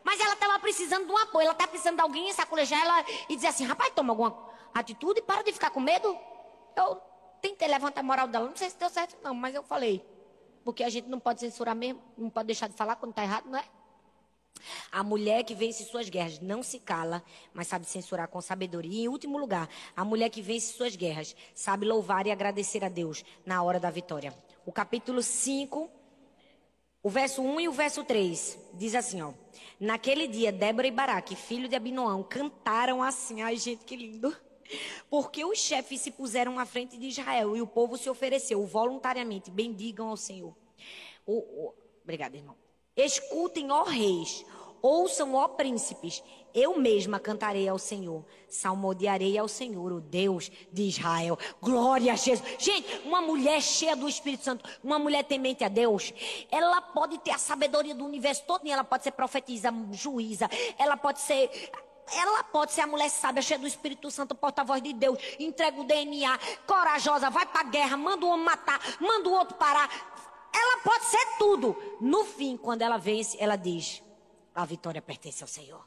Mas ela estava precisando de um apoio. Ela estava precisando de alguém sacolejar ela e dizer assim, rapaz, toma alguma atitude e para de ficar com medo. Eu tentei levantar a moral dela. Não sei se deu certo, não, mas eu falei. Porque a gente não pode censurar mesmo, não pode deixar de falar quando está errado, não é? A mulher que vence suas guerras não se cala, mas sabe censurar com sabedoria. E em último lugar, a mulher que vence suas guerras sabe louvar e agradecer a Deus na hora da vitória. O capítulo 5, o verso 1 e o verso 3 diz assim, ó. Naquele dia, Débora e Baraque, filho de Abinoão, cantaram assim. Ai, gente, que lindo. Porque os chefes se puseram à frente de Israel e o povo se ofereceu voluntariamente. Bendigam ao Senhor. O, o, obrigada, irmão. Escutem, ó reis, ouçam, ó príncipes. Eu mesma cantarei ao Senhor, salmodiarei ao Senhor, o Deus de Israel. Glória a Jesus. Gente, uma mulher cheia do Espírito Santo, uma mulher temente a Deus, ela pode ter a sabedoria do universo todo, e ela pode ser profetisa, juíza, ela pode ser ela pode ser a mulher sábia, cheia do Espírito Santo, porta-voz de Deus, entrega o DNA, corajosa, vai pra guerra, manda um matar, manda o outro parar. Ela pode ser tudo. No fim, quando ela vence, ela diz: a vitória pertence ao Senhor.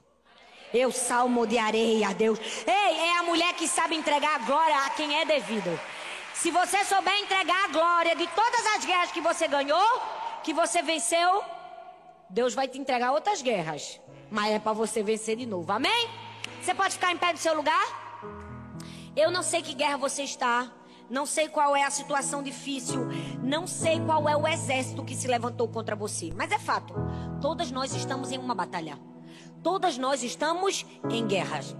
Eu salmo de areia a Deus. Ei, é a mulher que sabe entregar a glória a quem é devido. Se você souber entregar a glória de todas as guerras que você ganhou, que você venceu, Deus vai te entregar outras guerras. Mas é para você vencer de novo. Amém? Você pode ficar em pé do seu lugar? Eu não sei que guerra você está. Não sei qual é a situação difícil. Não sei qual é o exército que se levantou contra você. Mas é fato. Todas nós estamos em uma batalha. Todas nós estamos em guerras.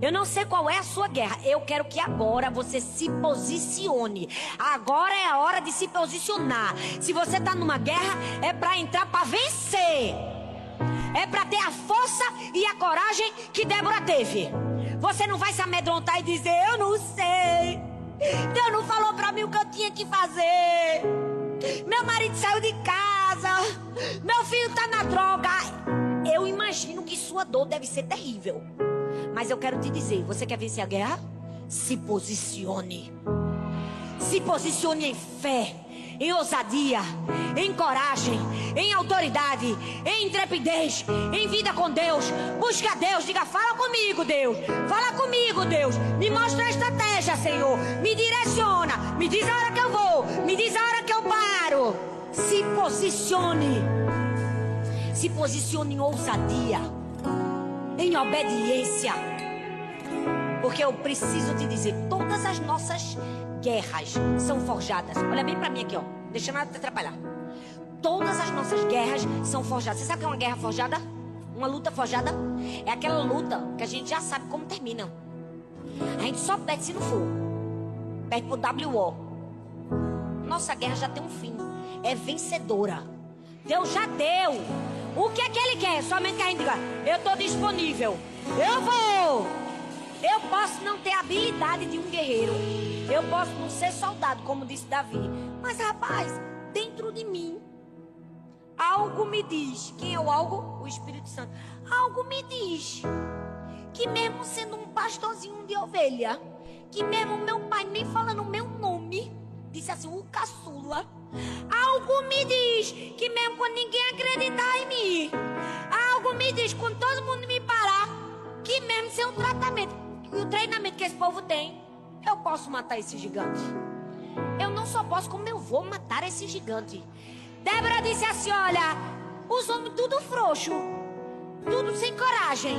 Eu não sei qual é a sua guerra. Eu quero que agora você se posicione. Agora é a hora de se posicionar. Se você está numa guerra, é para entrar para vencer. É para ter a força e a coragem que Débora teve. Você não vai se amedrontar e dizer: Eu não sei. Deus não falou para mim o que eu tinha que fazer. Meu marido saiu de casa. Meu filho está na droga. Eu imagino que sua dor deve ser terrível. Mas eu quero te dizer: você quer vencer a guerra? Se posicione. Se posicione em fé. Em ousadia, em coragem, em autoridade, em intrepidez, em vida com Deus. Busca Deus, diga: fala comigo, Deus. Fala comigo, Deus. Me mostra a estratégia, Senhor. Me direciona. Me diz a hora que eu vou. Me diz a hora que eu paro. Se posicione. Se posicione em ousadia, em obediência. Porque eu preciso te dizer, todas as nossas guerras são forjadas. Olha bem para mim aqui, ó. Deixa nada te atrapalhar. Todas as nossas guerras são forjadas. Você sabe o que é uma guerra forjada? Uma luta forjada? É aquela luta que a gente já sabe como termina. A gente só perde se não for. Perde pro WO. Nossa guerra já tem um fim. É vencedora. Deus já deu. O que é que ele quer? Somente que a gente diga: Eu estou disponível. Eu vou. Eu posso não ter a habilidade de um guerreiro. Eu posso não ser soldado, como disse Davi. Mas, rapaz, dentro de mim, algo me diz. Quem é o algo? O Espírito Santo. Algo me diz que, mesmo sendo um pastorzinho de ovelha, que mesmo meu pai nem falando o meu nome, disse assim, o caçula. Algo me diz que, mesmo quando ninguém acreditar em mim, algo me diz quando todo mundo me parar, que mesmo sem o tratamento e o treinamento que esse povo tem, eu posso matar esse gigante. Eu não só posso, como eu vou matar esse gigante. Débora disse assim: Olha, os homens tudo frouxo, tudo sem coragem.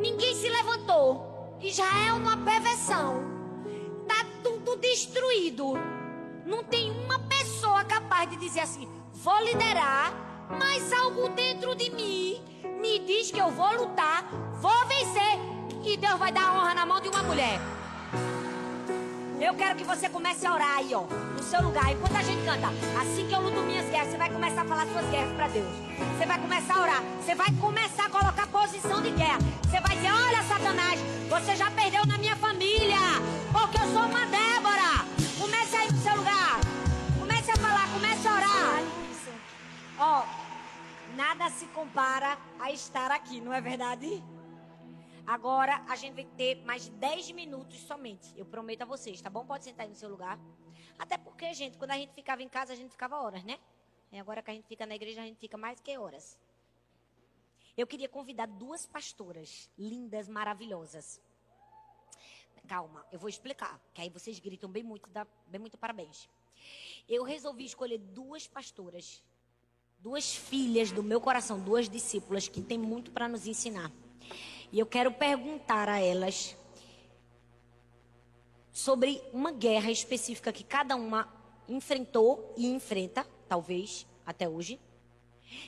Ninguém se levantou. Israel numa perversão. Tá tudo destruído. Não tem uma pessoa capaz de dizer assim: Vou liderar, mas algo dentro de mim me diz que eu vou lutar, vou vencer e Deus vai dar honra na mão de uma mulher. Eu quero que você comece a orar aí, ó, no seu lugar. Enquanto a gente canta, assim que eu luto minhas guerras, você vai começar a falar suas guerras para Deus. Você vai começar a orar. Você vai começar a colocar posição de guerra. Você vai dizer: Olha, Satanás, você já perdeu na minha família, porque eu sou uma Débora. Comece aí no seu lugar. Comece a falar, comece a orar. Ó, nada se compara a estar aqui, não é verdade? Agora a gente vai ter mais 10 minutos somente. Eu prometo a vocês, tá bom? Pode sentar aí no seu lugar. Até porque, gente, quando a gente ficava em casa, a gente ficava horas, né? E agora que a gente fica na igreja, a gente fica mais que horas. Eu queria convidar duas pastoras lindas, maravilhosas. Calma, eu vou explicar, que aí vocês gritam bem muito, dá bem muito parabéns. Eu resolvi escolher duas pastoras, duas filhas do meu coração, duas discípulas que têm muito para nos ensinar. E eu quero perguntar a elas sobre uma guerra específica que cada uma enfrentou e enfrenta, talvez, até hoje.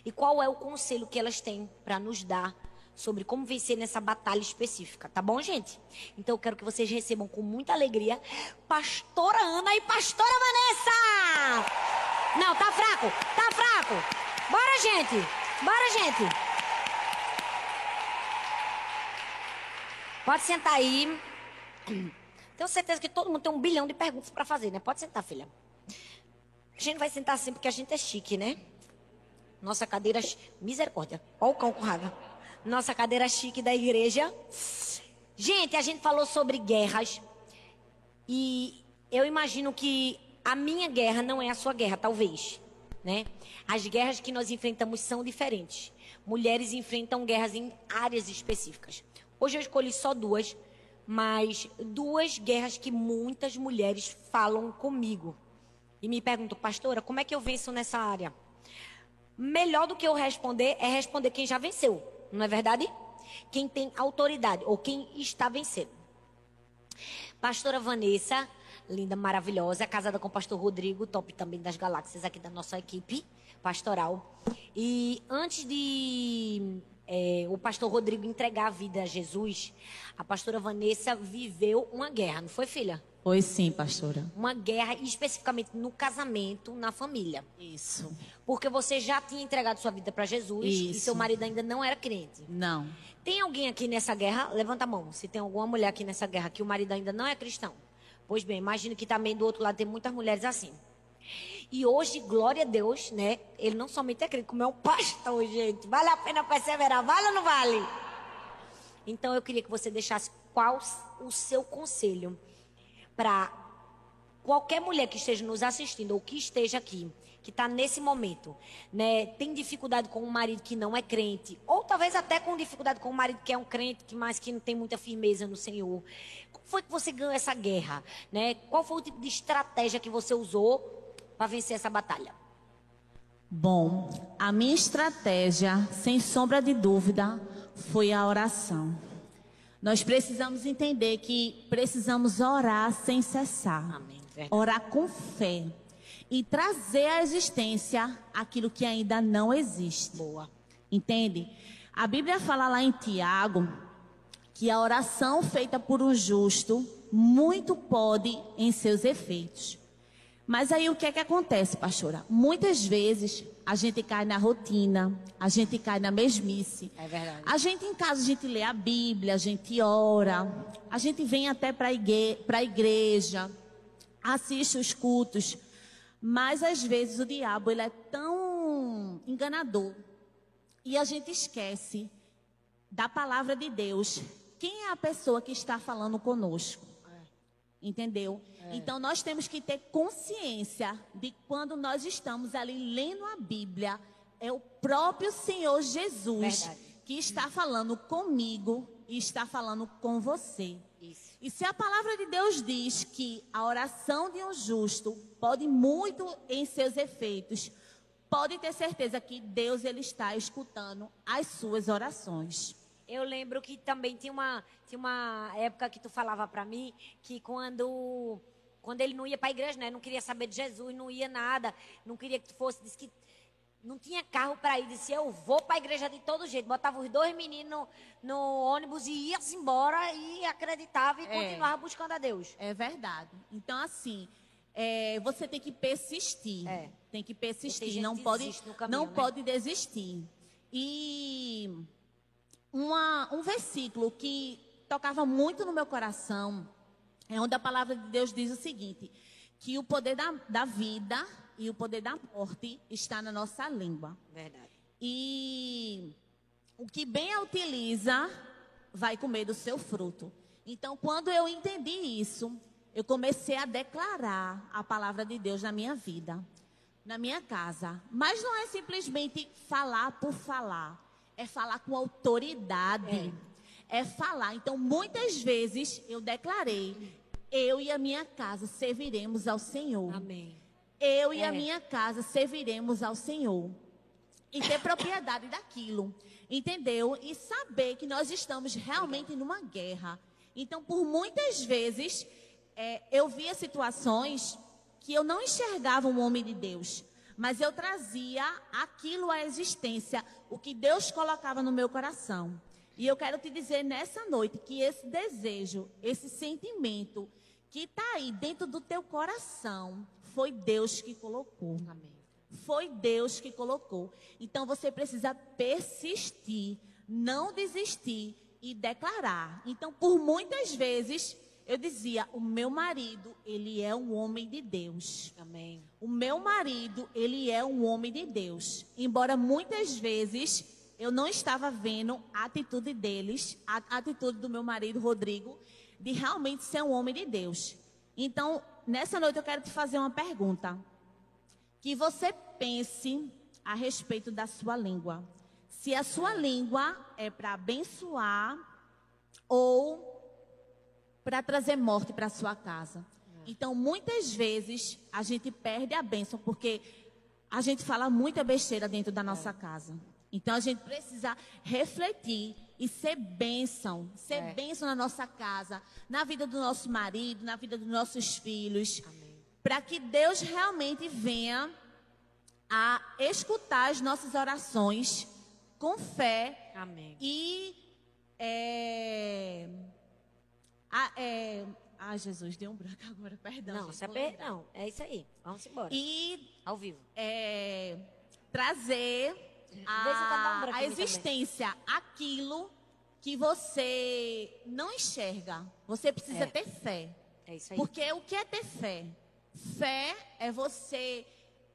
E qual é o conselho que elas têm para nos dar sobre como vencer nessa batalha específica, tá bom, gente? Então eu quero que vocês recebam com muita alegria Pastora Ana e Pastora Vanessa! Não, tá fraco, tá fraco. Bora, gente! Bora, gente! Pode sentar aí. Tenho certeza que todo mundo tem um bilhão de perguntas para fazer, né? Pode sentar, filha. A gente vai sentar assim porque a gente é chique, né? Nossa cadeira. Misericórdia. Olha o cão com raiva. Nossa cadeira chique da igreja. Gente, a gente falou sobre guerras. E eu imagino que a minha guerra não é a sua guerra, talvez. Né? As guerras que nós enfrentamos são diferentes. Mulheres enfrentam guerras em áreas específicas. Hoje eu escolhi só duas, mas duas guerras que muitas mulheres falam comigo. E me perguntam, pastora, como é que eu venço nessa área? Melhor do que eu responder é responder quem já venceu, não é verdade? Quem tem autoridade ou quem está vencendo. Pastora Vanessa, linda, maravilhosa, casada com o pastor Rodrigo, top também das galáxias aqui da nossa equipe pastoral. E antes de é, o pastor Rodrigo entregar a vida a Jesus, a pastora Vanessa viveu uma guerra, não foi, filha? Foi sim, pastora. Uma guerra especificamente no casamento, na família. Isso. Porque você já tinha entregado sua vida para Jesus Isso. e seu marido ainda não era crente. Não. Tem alguém aqui nessa guerra? Levanta a mão. Se tem alguma mulher aqui nessa guerra que o marido ainda não é cristão. Pois bem, imagino que também do outro lado tem muitas mulheres assim. E hoje, glória a Deus, né? Ele não somente é crente, como é um pastor, gente. Vale a pena perseverar, vale ou não vale? Então eu queria que você deixasse qual o seu conselho para qualquer mulher que esteja nos assistindo ou que esteja aqui, que está nesse momento, né, tem dificuldade com um marido que não é crente, ou talvez até com dificuldade com um marido que é um crente, que mas que não tem muita firmeza no Senhor. Como foi que você ganhou essa guerra, né? Qual foi o tipo de estratégia que você usou para vencer essa batalha? Bom, a minha estratégia, sem sombra de dúvida, foi a oração. Nós precisamos entender que precisamos orar sem cessar. Amém. Orar com fé. E trazer à existência aquilo que ainda não existe. Boa. Entende? A Bíblia fala lá em Tiago que a oração feita por um justo muito pode em seus efeitos. Mas aí o que é que acontece, pastora? Muitas vezes a gente cai na rotina, a gente cai na mesmice. É verdade. A gente em casa, a gente lê a Bíblia, a gente ora, a gente vem até para a igreja, assiste os cultos. Mas às vezes o diabo ele é tão enganador e a gente esquece da palavra de Deus. Quem é a pessoa que está falando conosco? Entendeu? É. Então nós temos que ter consciência de quando nós estamos ali lendo a Bíblia, é o próprio Senhor Jesus Verdade. que está falando comigo e está falando com você. Isso. E se a palavra de Deus diz que a oração de um justo pode muito em seus efeitos, pode ter certeza que Deus ele está escutando as suas orações. Eu lembro que também tinha uma, tinha uma época que tu falava para mim que quando quando ele não ia para a igreja, né, não queria saber de Jesus, não ia nada, não queria que tu fosse, disse que não tinha carro para ir, disse eu vou para a igreja de todo jeito. Botava os dois meninos no, no ônibus e ia-se embora e acreditava e É. continuava buscando a Deus. É verdade. Então, assim, é, você tem que persistir. É. Tem que persistir. Não pode, caminho, não né? pode desistir. E uma- um versículo que tocava muito no meu coração é onde a palavra de Deus diz o seguinte: que o poder da, da vida e o poder da morte está na nossa língua. Verdade. E o que bem a utiliza vai comer do seu fruto. Então, quando eu entendi isso, eu comecei a declarar a palavra de Deus na minha vida, na minha casa. Mas não é simplesmente falar por falar, é falar com autoridade. É, falar. Então, muitas vezes eu declarei: eu e a minha casa serviremos ao Senhor. Amém. Eu e É. a minha casa serviremos ao Senhor. E ter propriedade daquilo. Entendeu? E saber que nós estamos realmente numa guerra. Então, por muitas vezes, é, eu via situações que eu não enxergava um homem de Deus. Mas eu trazia aquilo à existência, o que Deus colocava no meu coração. E eu quero te dizer nessa noite que esse desejo, esse sentimento que está aí dentro do teu coração, foi Deus que colocou. Amém. Foi Deus que colocou. Então você precisa persistir, não desistir e declarar. Então, por muitas vezes, eu dizia: o meu marido, ele é um homem de Deus. Amém. O meu marido, ele é um homem de Deus. Embora muitas vezes eu não estava vendo a atitude deles, a atitude do meu marido Rodrigo, de realmente ser um homem de Deus. Então, nessa noite eu quero te fazer uma pergunta. Que você pense a respeito da sua língua. Se a sua língua é para abençoar ou para trazer morte para sua casa. Então, muitas vezes a gente perde a bênção porque a gente fala muita besteira dentro da nossa casa. Então, a gente precisa refletir e ser bênção, ser É. bênção na nossa casa, na vida do nosso marido, na vida dos nossos filhos, para que Deus realmente venha a escutar as nossas orações com fé Amém. e é, a- é, ai Jesus, deu um branco (laughs) agora, perdão. Não, gente, é lembrar. não, é isso aí. Vamos embora. E Ao vivo. é, trazer tá dando um a, a mim também. existência aquilo que você não enxerga. Você precisa É. ter fé. É isso aí. Porque o que é ter fé? Fé é você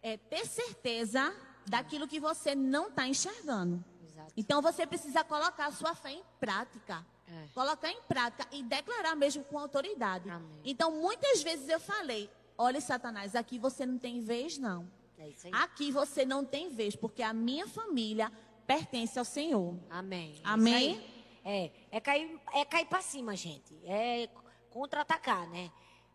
é, ter certeza daquilo que você não está enxergando. Exato. Então você precisa colocar a sua fé em prática. É. Colocar em prática e declarar mesmo com autoridade. Amém. Então muitas vezes eu falei, Olha, Satanás, aqui você não tem vez, não. É. Aqui você não tem vez, porque a minha família pertence ao Senhor. Amém. É Amém? É, é cair, é cair para cima, gente. É contra-atacar, né?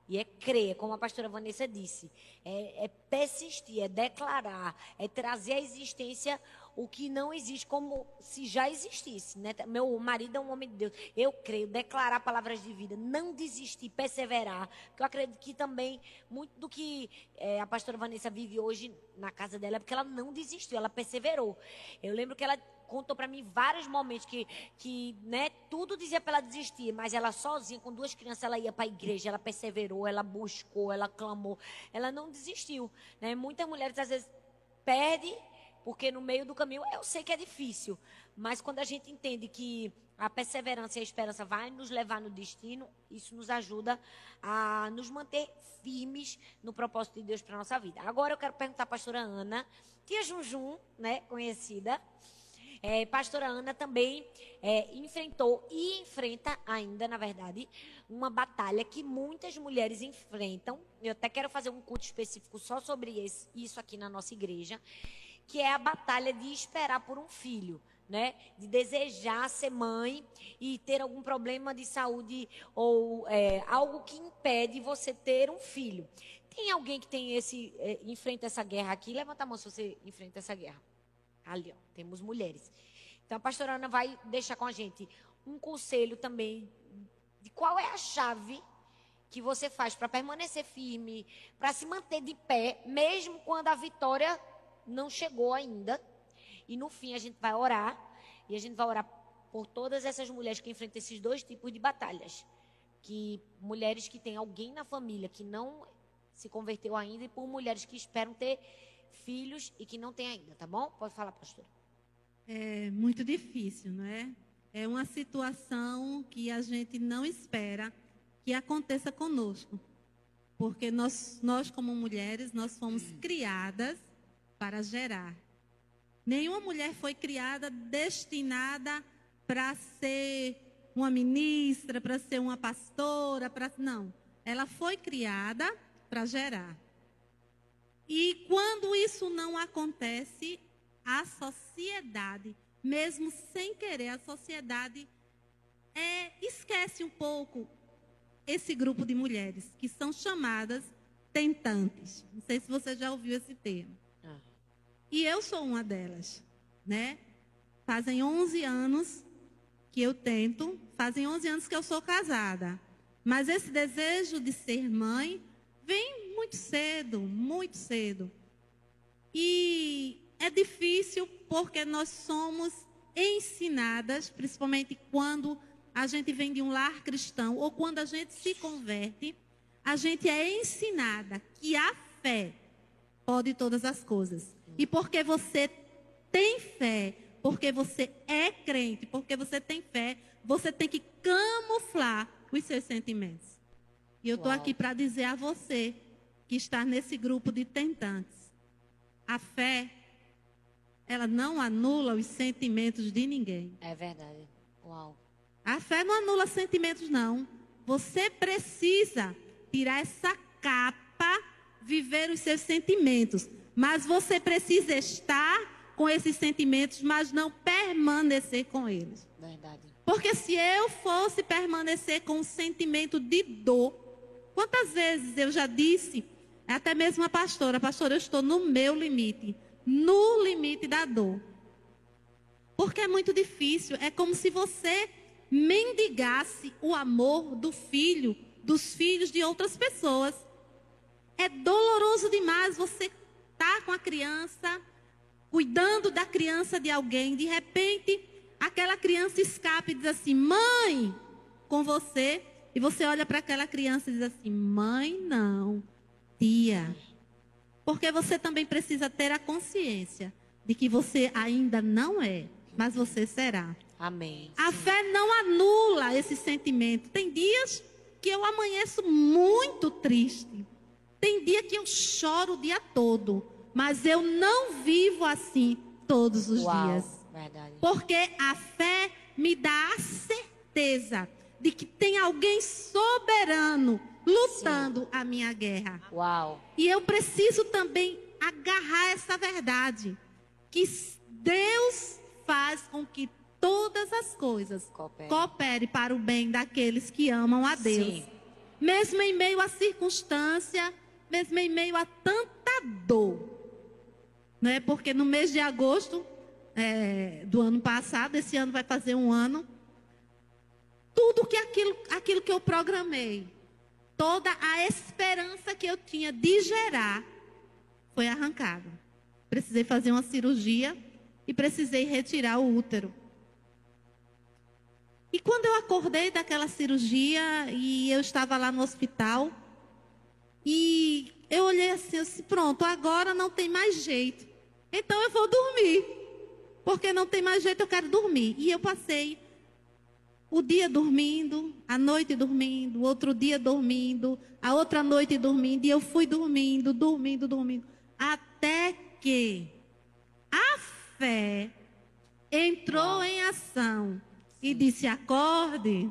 E é crer, como a pastora Vanessa disse. É, é persistir, é declarar, é trazer à existência o que não existe, como se já existisse. Né? Meu marido é um homem de Deus. Eu creio, declarar palavras de vida, não desistir, perseverar. Porque eu acredito que também, muito do que é, a pastora Vanessa vive hoje na casa dela é porque ela não desistiu, ela perseverou. Eu lembro que ela contou para mim vários momentos que, que né, tudo dizia para ela desistir, mas ela sozinha, com duas crianças, ela ia para a igreja, ela perseverou, ela buscou, ela clamou, ela não desistiu. Né? Muitas mulheres às vezes perdem porque no meio do caminho eu sei que é difícil, mas quando a gente entende que a perseverança e a esperança vai nos levar no destino, isso nos ajuda a nos manter firmes no propósito de Deus para nossa vida. Agora eu quero perguntar à pastora Ana, tia Junjum, né, conhecida. É, pastora Ana também é, enfrentou e enfrenta ainda, na verdade, uma batalha que muitas mulheres enfrentam. Eu até quero fazer um culto específico só sobre esse, isso aqui na nossa igreja que é a batalha de esperar por um filho, né? De desejar ser mãe e ter algum problema de saúde ou é, algo que impede você ter um filho. Tem alguém que tem esse é, enfrenta essa guerra aqui? Levanta a mão se você enfrenta essa guerra. Ali, ó, temos mulheres. Então a pastora Ana vai deixar com a gente um conselho também de qual é a chave que você faz para permanecer firme, para se manter de pé, mesmo quando a vitória não chegou ainda. E no fim a gente vai orar. E a gente vai orar por todas essas mulheres que enfrentam esses dois tipos de batalhas. Que mulheres que têm alguém na família que não se converteu ainda e por mulheres que esperam ter filhos e que não têm ainda, tá bom? Pode falar, pastora. É muito difícil, não é? É uma situação que a gente não espera que aconteça conosco. Porque nós, nós como mulheres, nós fomos criadas para gerar. Nenhuma mulher foi criada destinada para ser uma ministra, para ser uma pastora, para não. Ela foi criada para gerar. E quando isso não acontece, a sociedade, mesmo sem querer, a sociedade é, esquece um pouco esse grupo de mulheres que são chamadas tentantes. Não sei se você já ouviu esse termo. E eu sou uma delas, né? Fazem 11 anos que eu tento, fazem 11 anos que eu sou casada. Mas esse desejo de ser mãe vem muito cedo, muito cedo. E é difícil porque nós somos ensinadas, principalmente quando a gente vem de um lar cristão ou quando a gente se converte, a gente é ensinada que a fé pode todas as coisas. E porque você tem fé, porque você é crente, porque você tem fé, você tem que camuflar os seus sentimentos. E eu estou aqui para dizer a você que está nesse grupo de tentantes. A fé, ela não anula os sentimentos de ninguém. É verdade. Uau. A fé não anula sentimentos, não. Você precisa tirar essa capa, viver os seus sentimentos. Mas você precisa estar com esses sentimentos, mas não permanecer com eles. Verdade. Porque se eu fosse permanecer com um sentimento de dor, quantas vezes eu já disse, até mesmo a pastora, pastora, eu estou no meu limite, no limite da dor. Porque é muito difícil, é como se você mendigasse o amor do filho, dos filhos de outras pessoas. É doloroso demais você tá com a criança, cuidando da criança de alguém, de repente aquela criança escapa e diz assim: "Mãe", com você, e você olha para aquela criança e diz assim: "Mãe, não, tia". Porque você também precisa ter a consciência de que você ainda não é, mas você será. Amém. A fé não anula esse sentimento. Tem dias que eu amanheço muito triste. Tem dia que eu choro o dia todo, mas eu não vivo assim todos os Uau, dias. Verdade. Porque a fé me dá a certeza de que tem alguém soberano lutando Sim. a minha guerra. Uau. E eu preciso também agarrar essa verdade que Deus faz com que todas as coisas coopere, coopere para o bem daqueles que amam a Deus. Sim. Mesmo em meio à circunstância, mesmo em meio a tanta dor. Não é porque no mês de agosto é, do ano passado, esse ano vai fazer um ano, tudo que aquilo, aquilo que eu programei, toda a esperança que eu tinha de gerar, foi arrancado. Precisei fazer uma cirurgia e precisei retirar o útero. E quando eu acordei daquela cirurgia e eu estava lá no hospital, e eu olhei assim, eu disse, pronto, agora não tem mais jeito. Então eu vou dormir. Porque não tem mais jeito, eu quero dormir. E eu passei o dia dormindo, a noite dormindo, outro dia dormindo, a outra noite dormindo, e eu fui dormindo, dormindo, dormindo, até que a fé entrou em ação e disse: acorde.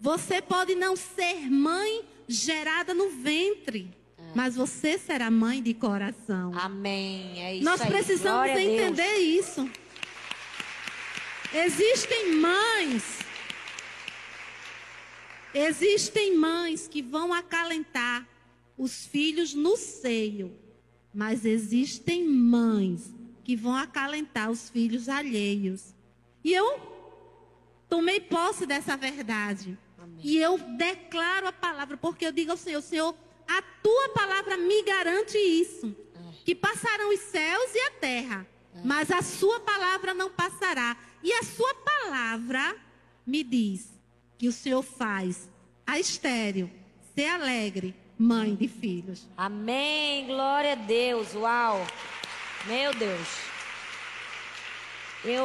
Você pode não ser mãe gerada no ventre, mas você será mãe de coração. Amém. É isso Nós precisamos entender isso. Existem mães. Existem mães que vão acalentar os filhos no seio, mas existem mães que vão acalentar os filhos alheios. E eu tomei posse dessa verdade. Amém. E eu declaro a palavra, porque eu digo ao Senhor, Senhor, a tua palavra me garante isso. É. Que passarão os céus e a terra, é. mas a sua palavra não passará. E a sua palavra me diz que o Senhor faz a estéreo ser alegre, mãe de filhos. Amém. Glória a Deus. Uau. Meu Deus. Eu,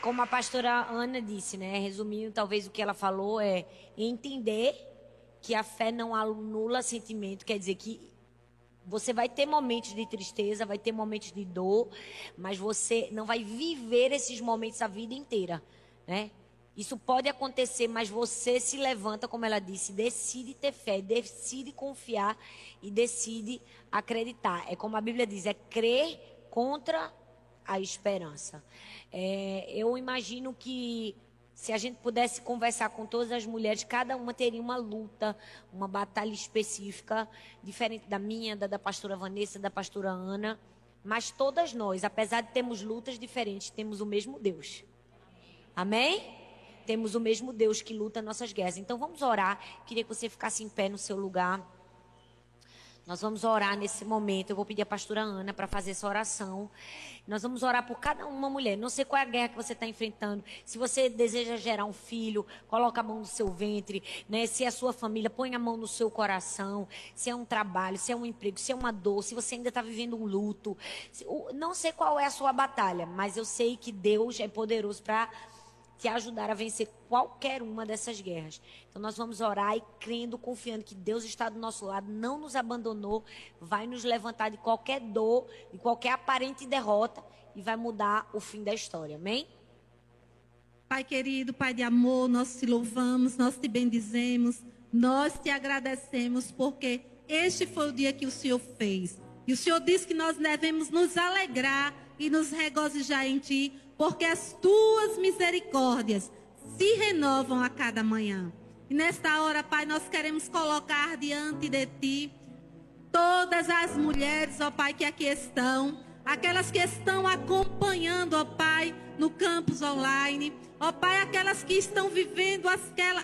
como a pastora Ana disse, né? Resumindo, talvez o que ela falou é entender que a fé não anula sentimento, quer dizer que você vai ter momentos de tristeza, vai ter momentos de dor, mas você não vai viver esses momentos a vida inteira, né? Isso pode acontecer, mas você se levanta, como ela disse, decide ter fé, decide confiar e decide acreditar. É como a Bíblia diz, é crer contra a esperança. É, eu imagino que se a gente pudesse conversar com todas as mulheres, cada uma teria uma luta, uma batalha específica, diferente da minha, da da pastora Vanessa, da pastora Ana. Mas todas nós, apesar de termos lutas diferentes, temos o mesmo Deus. Amém? Temos o mesmo Deus que luta nossas guerras. Então vamos orar. Queria que você ficasse em pé no seu lugar. Nós vamos orar nesse momento. Eu vou pedir a pastora Ana para fazer essa oração. Nós vamos orar por cada uma mulher. Não sei qual é a guerra que você está enfrentando. Se você deseja gerar um filho, coloca a mão no seu ventre. Né? Se é a sua família, põe a mão no seu coração. Se é um trabalho, se é um emprego, se é uma dor, se você ainda está vivendo um luto. Não sei qual é a sua batalha, mas eu sei que Deus é poderoso para te ajudar a vencer qualquer uma dessas guerras. Então nós vamos orar e crendo, confiando que Deus está do nosso lado, não nos abandonou, vai nos levantar de qualquer dor, de qualquer aparente derrota e vai mudar o fim da história. Amém? Pai querido, Pai de amor, nós te louvamos, nós te bendizemos, nós te agradecemos porque este foi o dia que o Senhor fez. E o Senhor disse que nós devemos nos alegrar e nos regozijar em ti, porque as tuas misericórdias se renovam a cada manhã. E nesta hora, Pai, nós queremos colocar diante de ti todas as mulheres, ó Pai, que aqui estão, aquelas que estão acompanhando, ó Pai, no campus online, ó Pai, aquelas que estão vivendo as,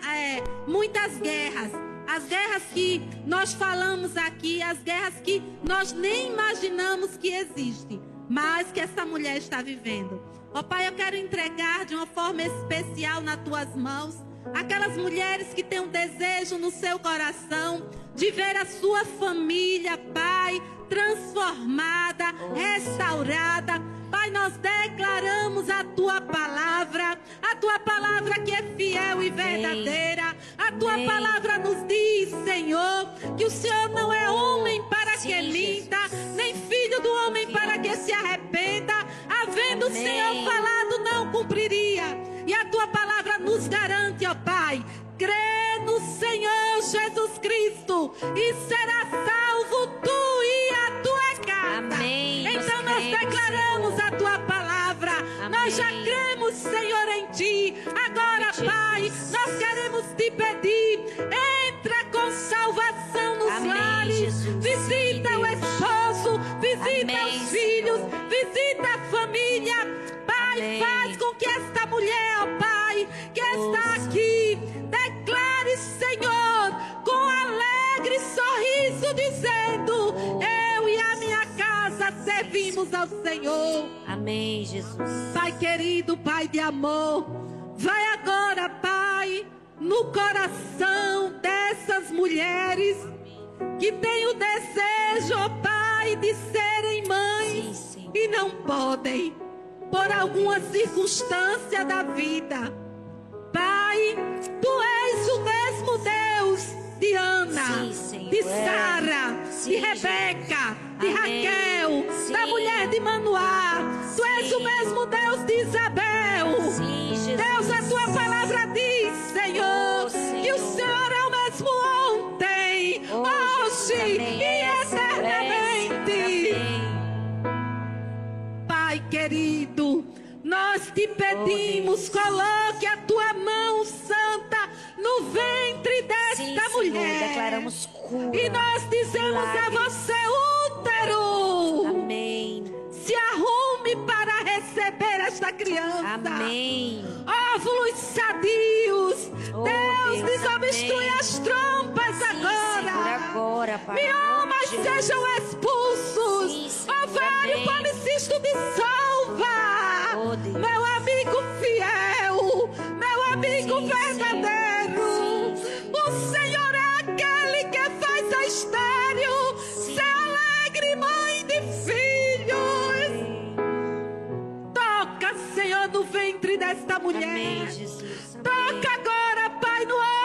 é, muitas guerras, as guerras que nós falamos aqui, as guerras que nós nem imaginamos que existem, mas que essa mulher está vivendo. Ó Pai, eu quero entregar de uma forma especial nas tuas mãos aquelas mulheres que têm um desejo no seu coração de ver a sua família, Pai, transformada, restaurada. Pai, nós declaramos a tua palavra, a tua palavra que é fiel e verdadeira. A tua Amém. palavra nos diz, Senhor, que o Senhor não é homem para Sim, que minta, nem filho do homem para que se arrependa. Havendo Amém. o Senhor falado, não cumpriria. E a tua palavra nos garante, ó Pai, crê no Senhor Jesus e será salvo tu e a tua casa. Amém. Declaramos Senhor. a tua palavra. Nós já Amém. cremos, Senhor, em ti. Agora, Jesus. Pai, nós queremos te pedir. Entra com salvação nos Amém, lares. Jesus. Visita Sim, o esposo, visita Amém, os filhos, Senhor. visita a família. Pai, Amém. faz com que esta mulher, ó Pai, servimos ao Senhor. Amém, Jesus. Pai querido, Pai de amor, vai agora, Pai, no coração dessas mulheres que têm o desejo, ó Pai, de serem mães Sim, e não podem, por alguma circunstância da vida. Pai, tu és o mesmo Deus de Ana, Sim, de. Sara, de Rebeca, de Amém. Raquel, da Sim. mulher de Manoá. Tu és o mesmo Deus de Isabel. Deus, a tua palavra diz, Senhor, Oh, Senhor. que o Senhor é o mesmo ontem, Oh, hoje e eternamente. Amém. Pai querido, nós te pedimos, Deus. coloque a tua mão santa no ventre desta Sim, Senhor, mulher. declaramos cura. E nós dizemos a milagre. você, útero, Amém. se arrume para receber esta criança. Amém. Óvulos sadios. Oh, Deus, Deus, desobstrui amém. as trompas Sim, Senhor, agora. agora, Pai. Miomas sejam expulsos. Sim, Senhor, Ovário amém. policisto dissolva. Oh, Deus. Meu amigo fiel, meu amigo Sim, verdadeiro. Sim. ser alegre mãe de filhos. Toca, Senhor, no ventre desta mulher. Toca agora, Pai, no órgão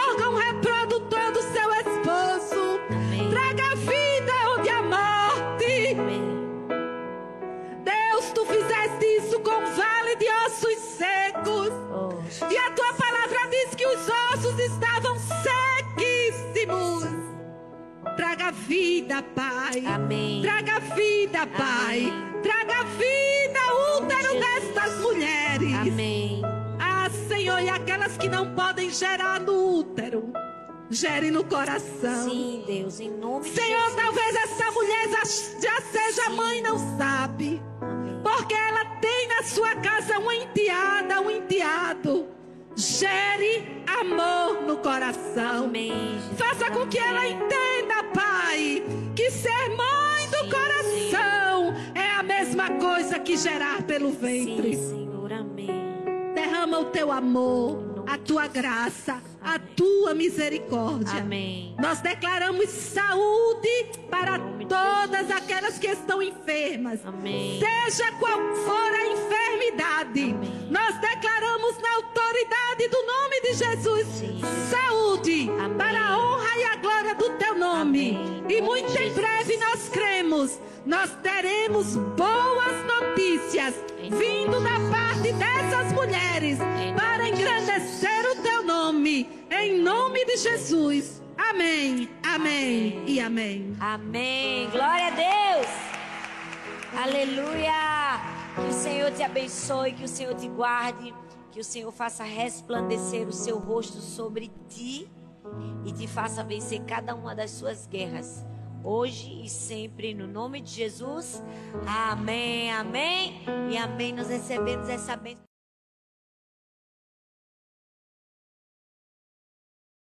vida, Pai. Amém. Traga vida, Pai. Amém. Traga vida, útero Jesus. destas mulheres. Amém. Ah, Senhor, e aquelas que não podem gerar no útero, gere no coração. Sim, Deus, em nome de Senhor, Jesus. talvez essa mulher já, seja Sim. mãe, não sabe. Amém. Porque ela tem na sua casa uma enteada, um enteado. Gere amor no coração. Amém, Jesus. Faça com que ela entenda, Pai, que ser mãe do Sim, coração é a mesma coisa que gerar pelo ventre. Sim, Senhor, amém. Derrama o teu amor, a tua graça, a tua misericórdia. Amém. Nós declaramos saúde para todas aquelas que estão enfermas. Amém. Seja qual for a enfermidade, Amém. nós declaramos na autoridade do nome de Jesus Sim, saúde Amém. para a honra e a glória do teu nome. E muito em breve nós cremos, nós teremos boas notícias vindo da parte dessas mulheres para de engrandecer o teu nome. Em nome de Jesus. Amém, amém, Amém. e amém. Amém. Glória a Deus. Aleluia. Que o Senhor te abençoe, que o Senhor te guarde, que o Senhor faça resplandecer o seu rosto sobre ti e te faça vencer cada uma das suas guerras. Hoje e sempre, no nome de Jesus. Amém, amém e amém. Nós recebemos essa bênção.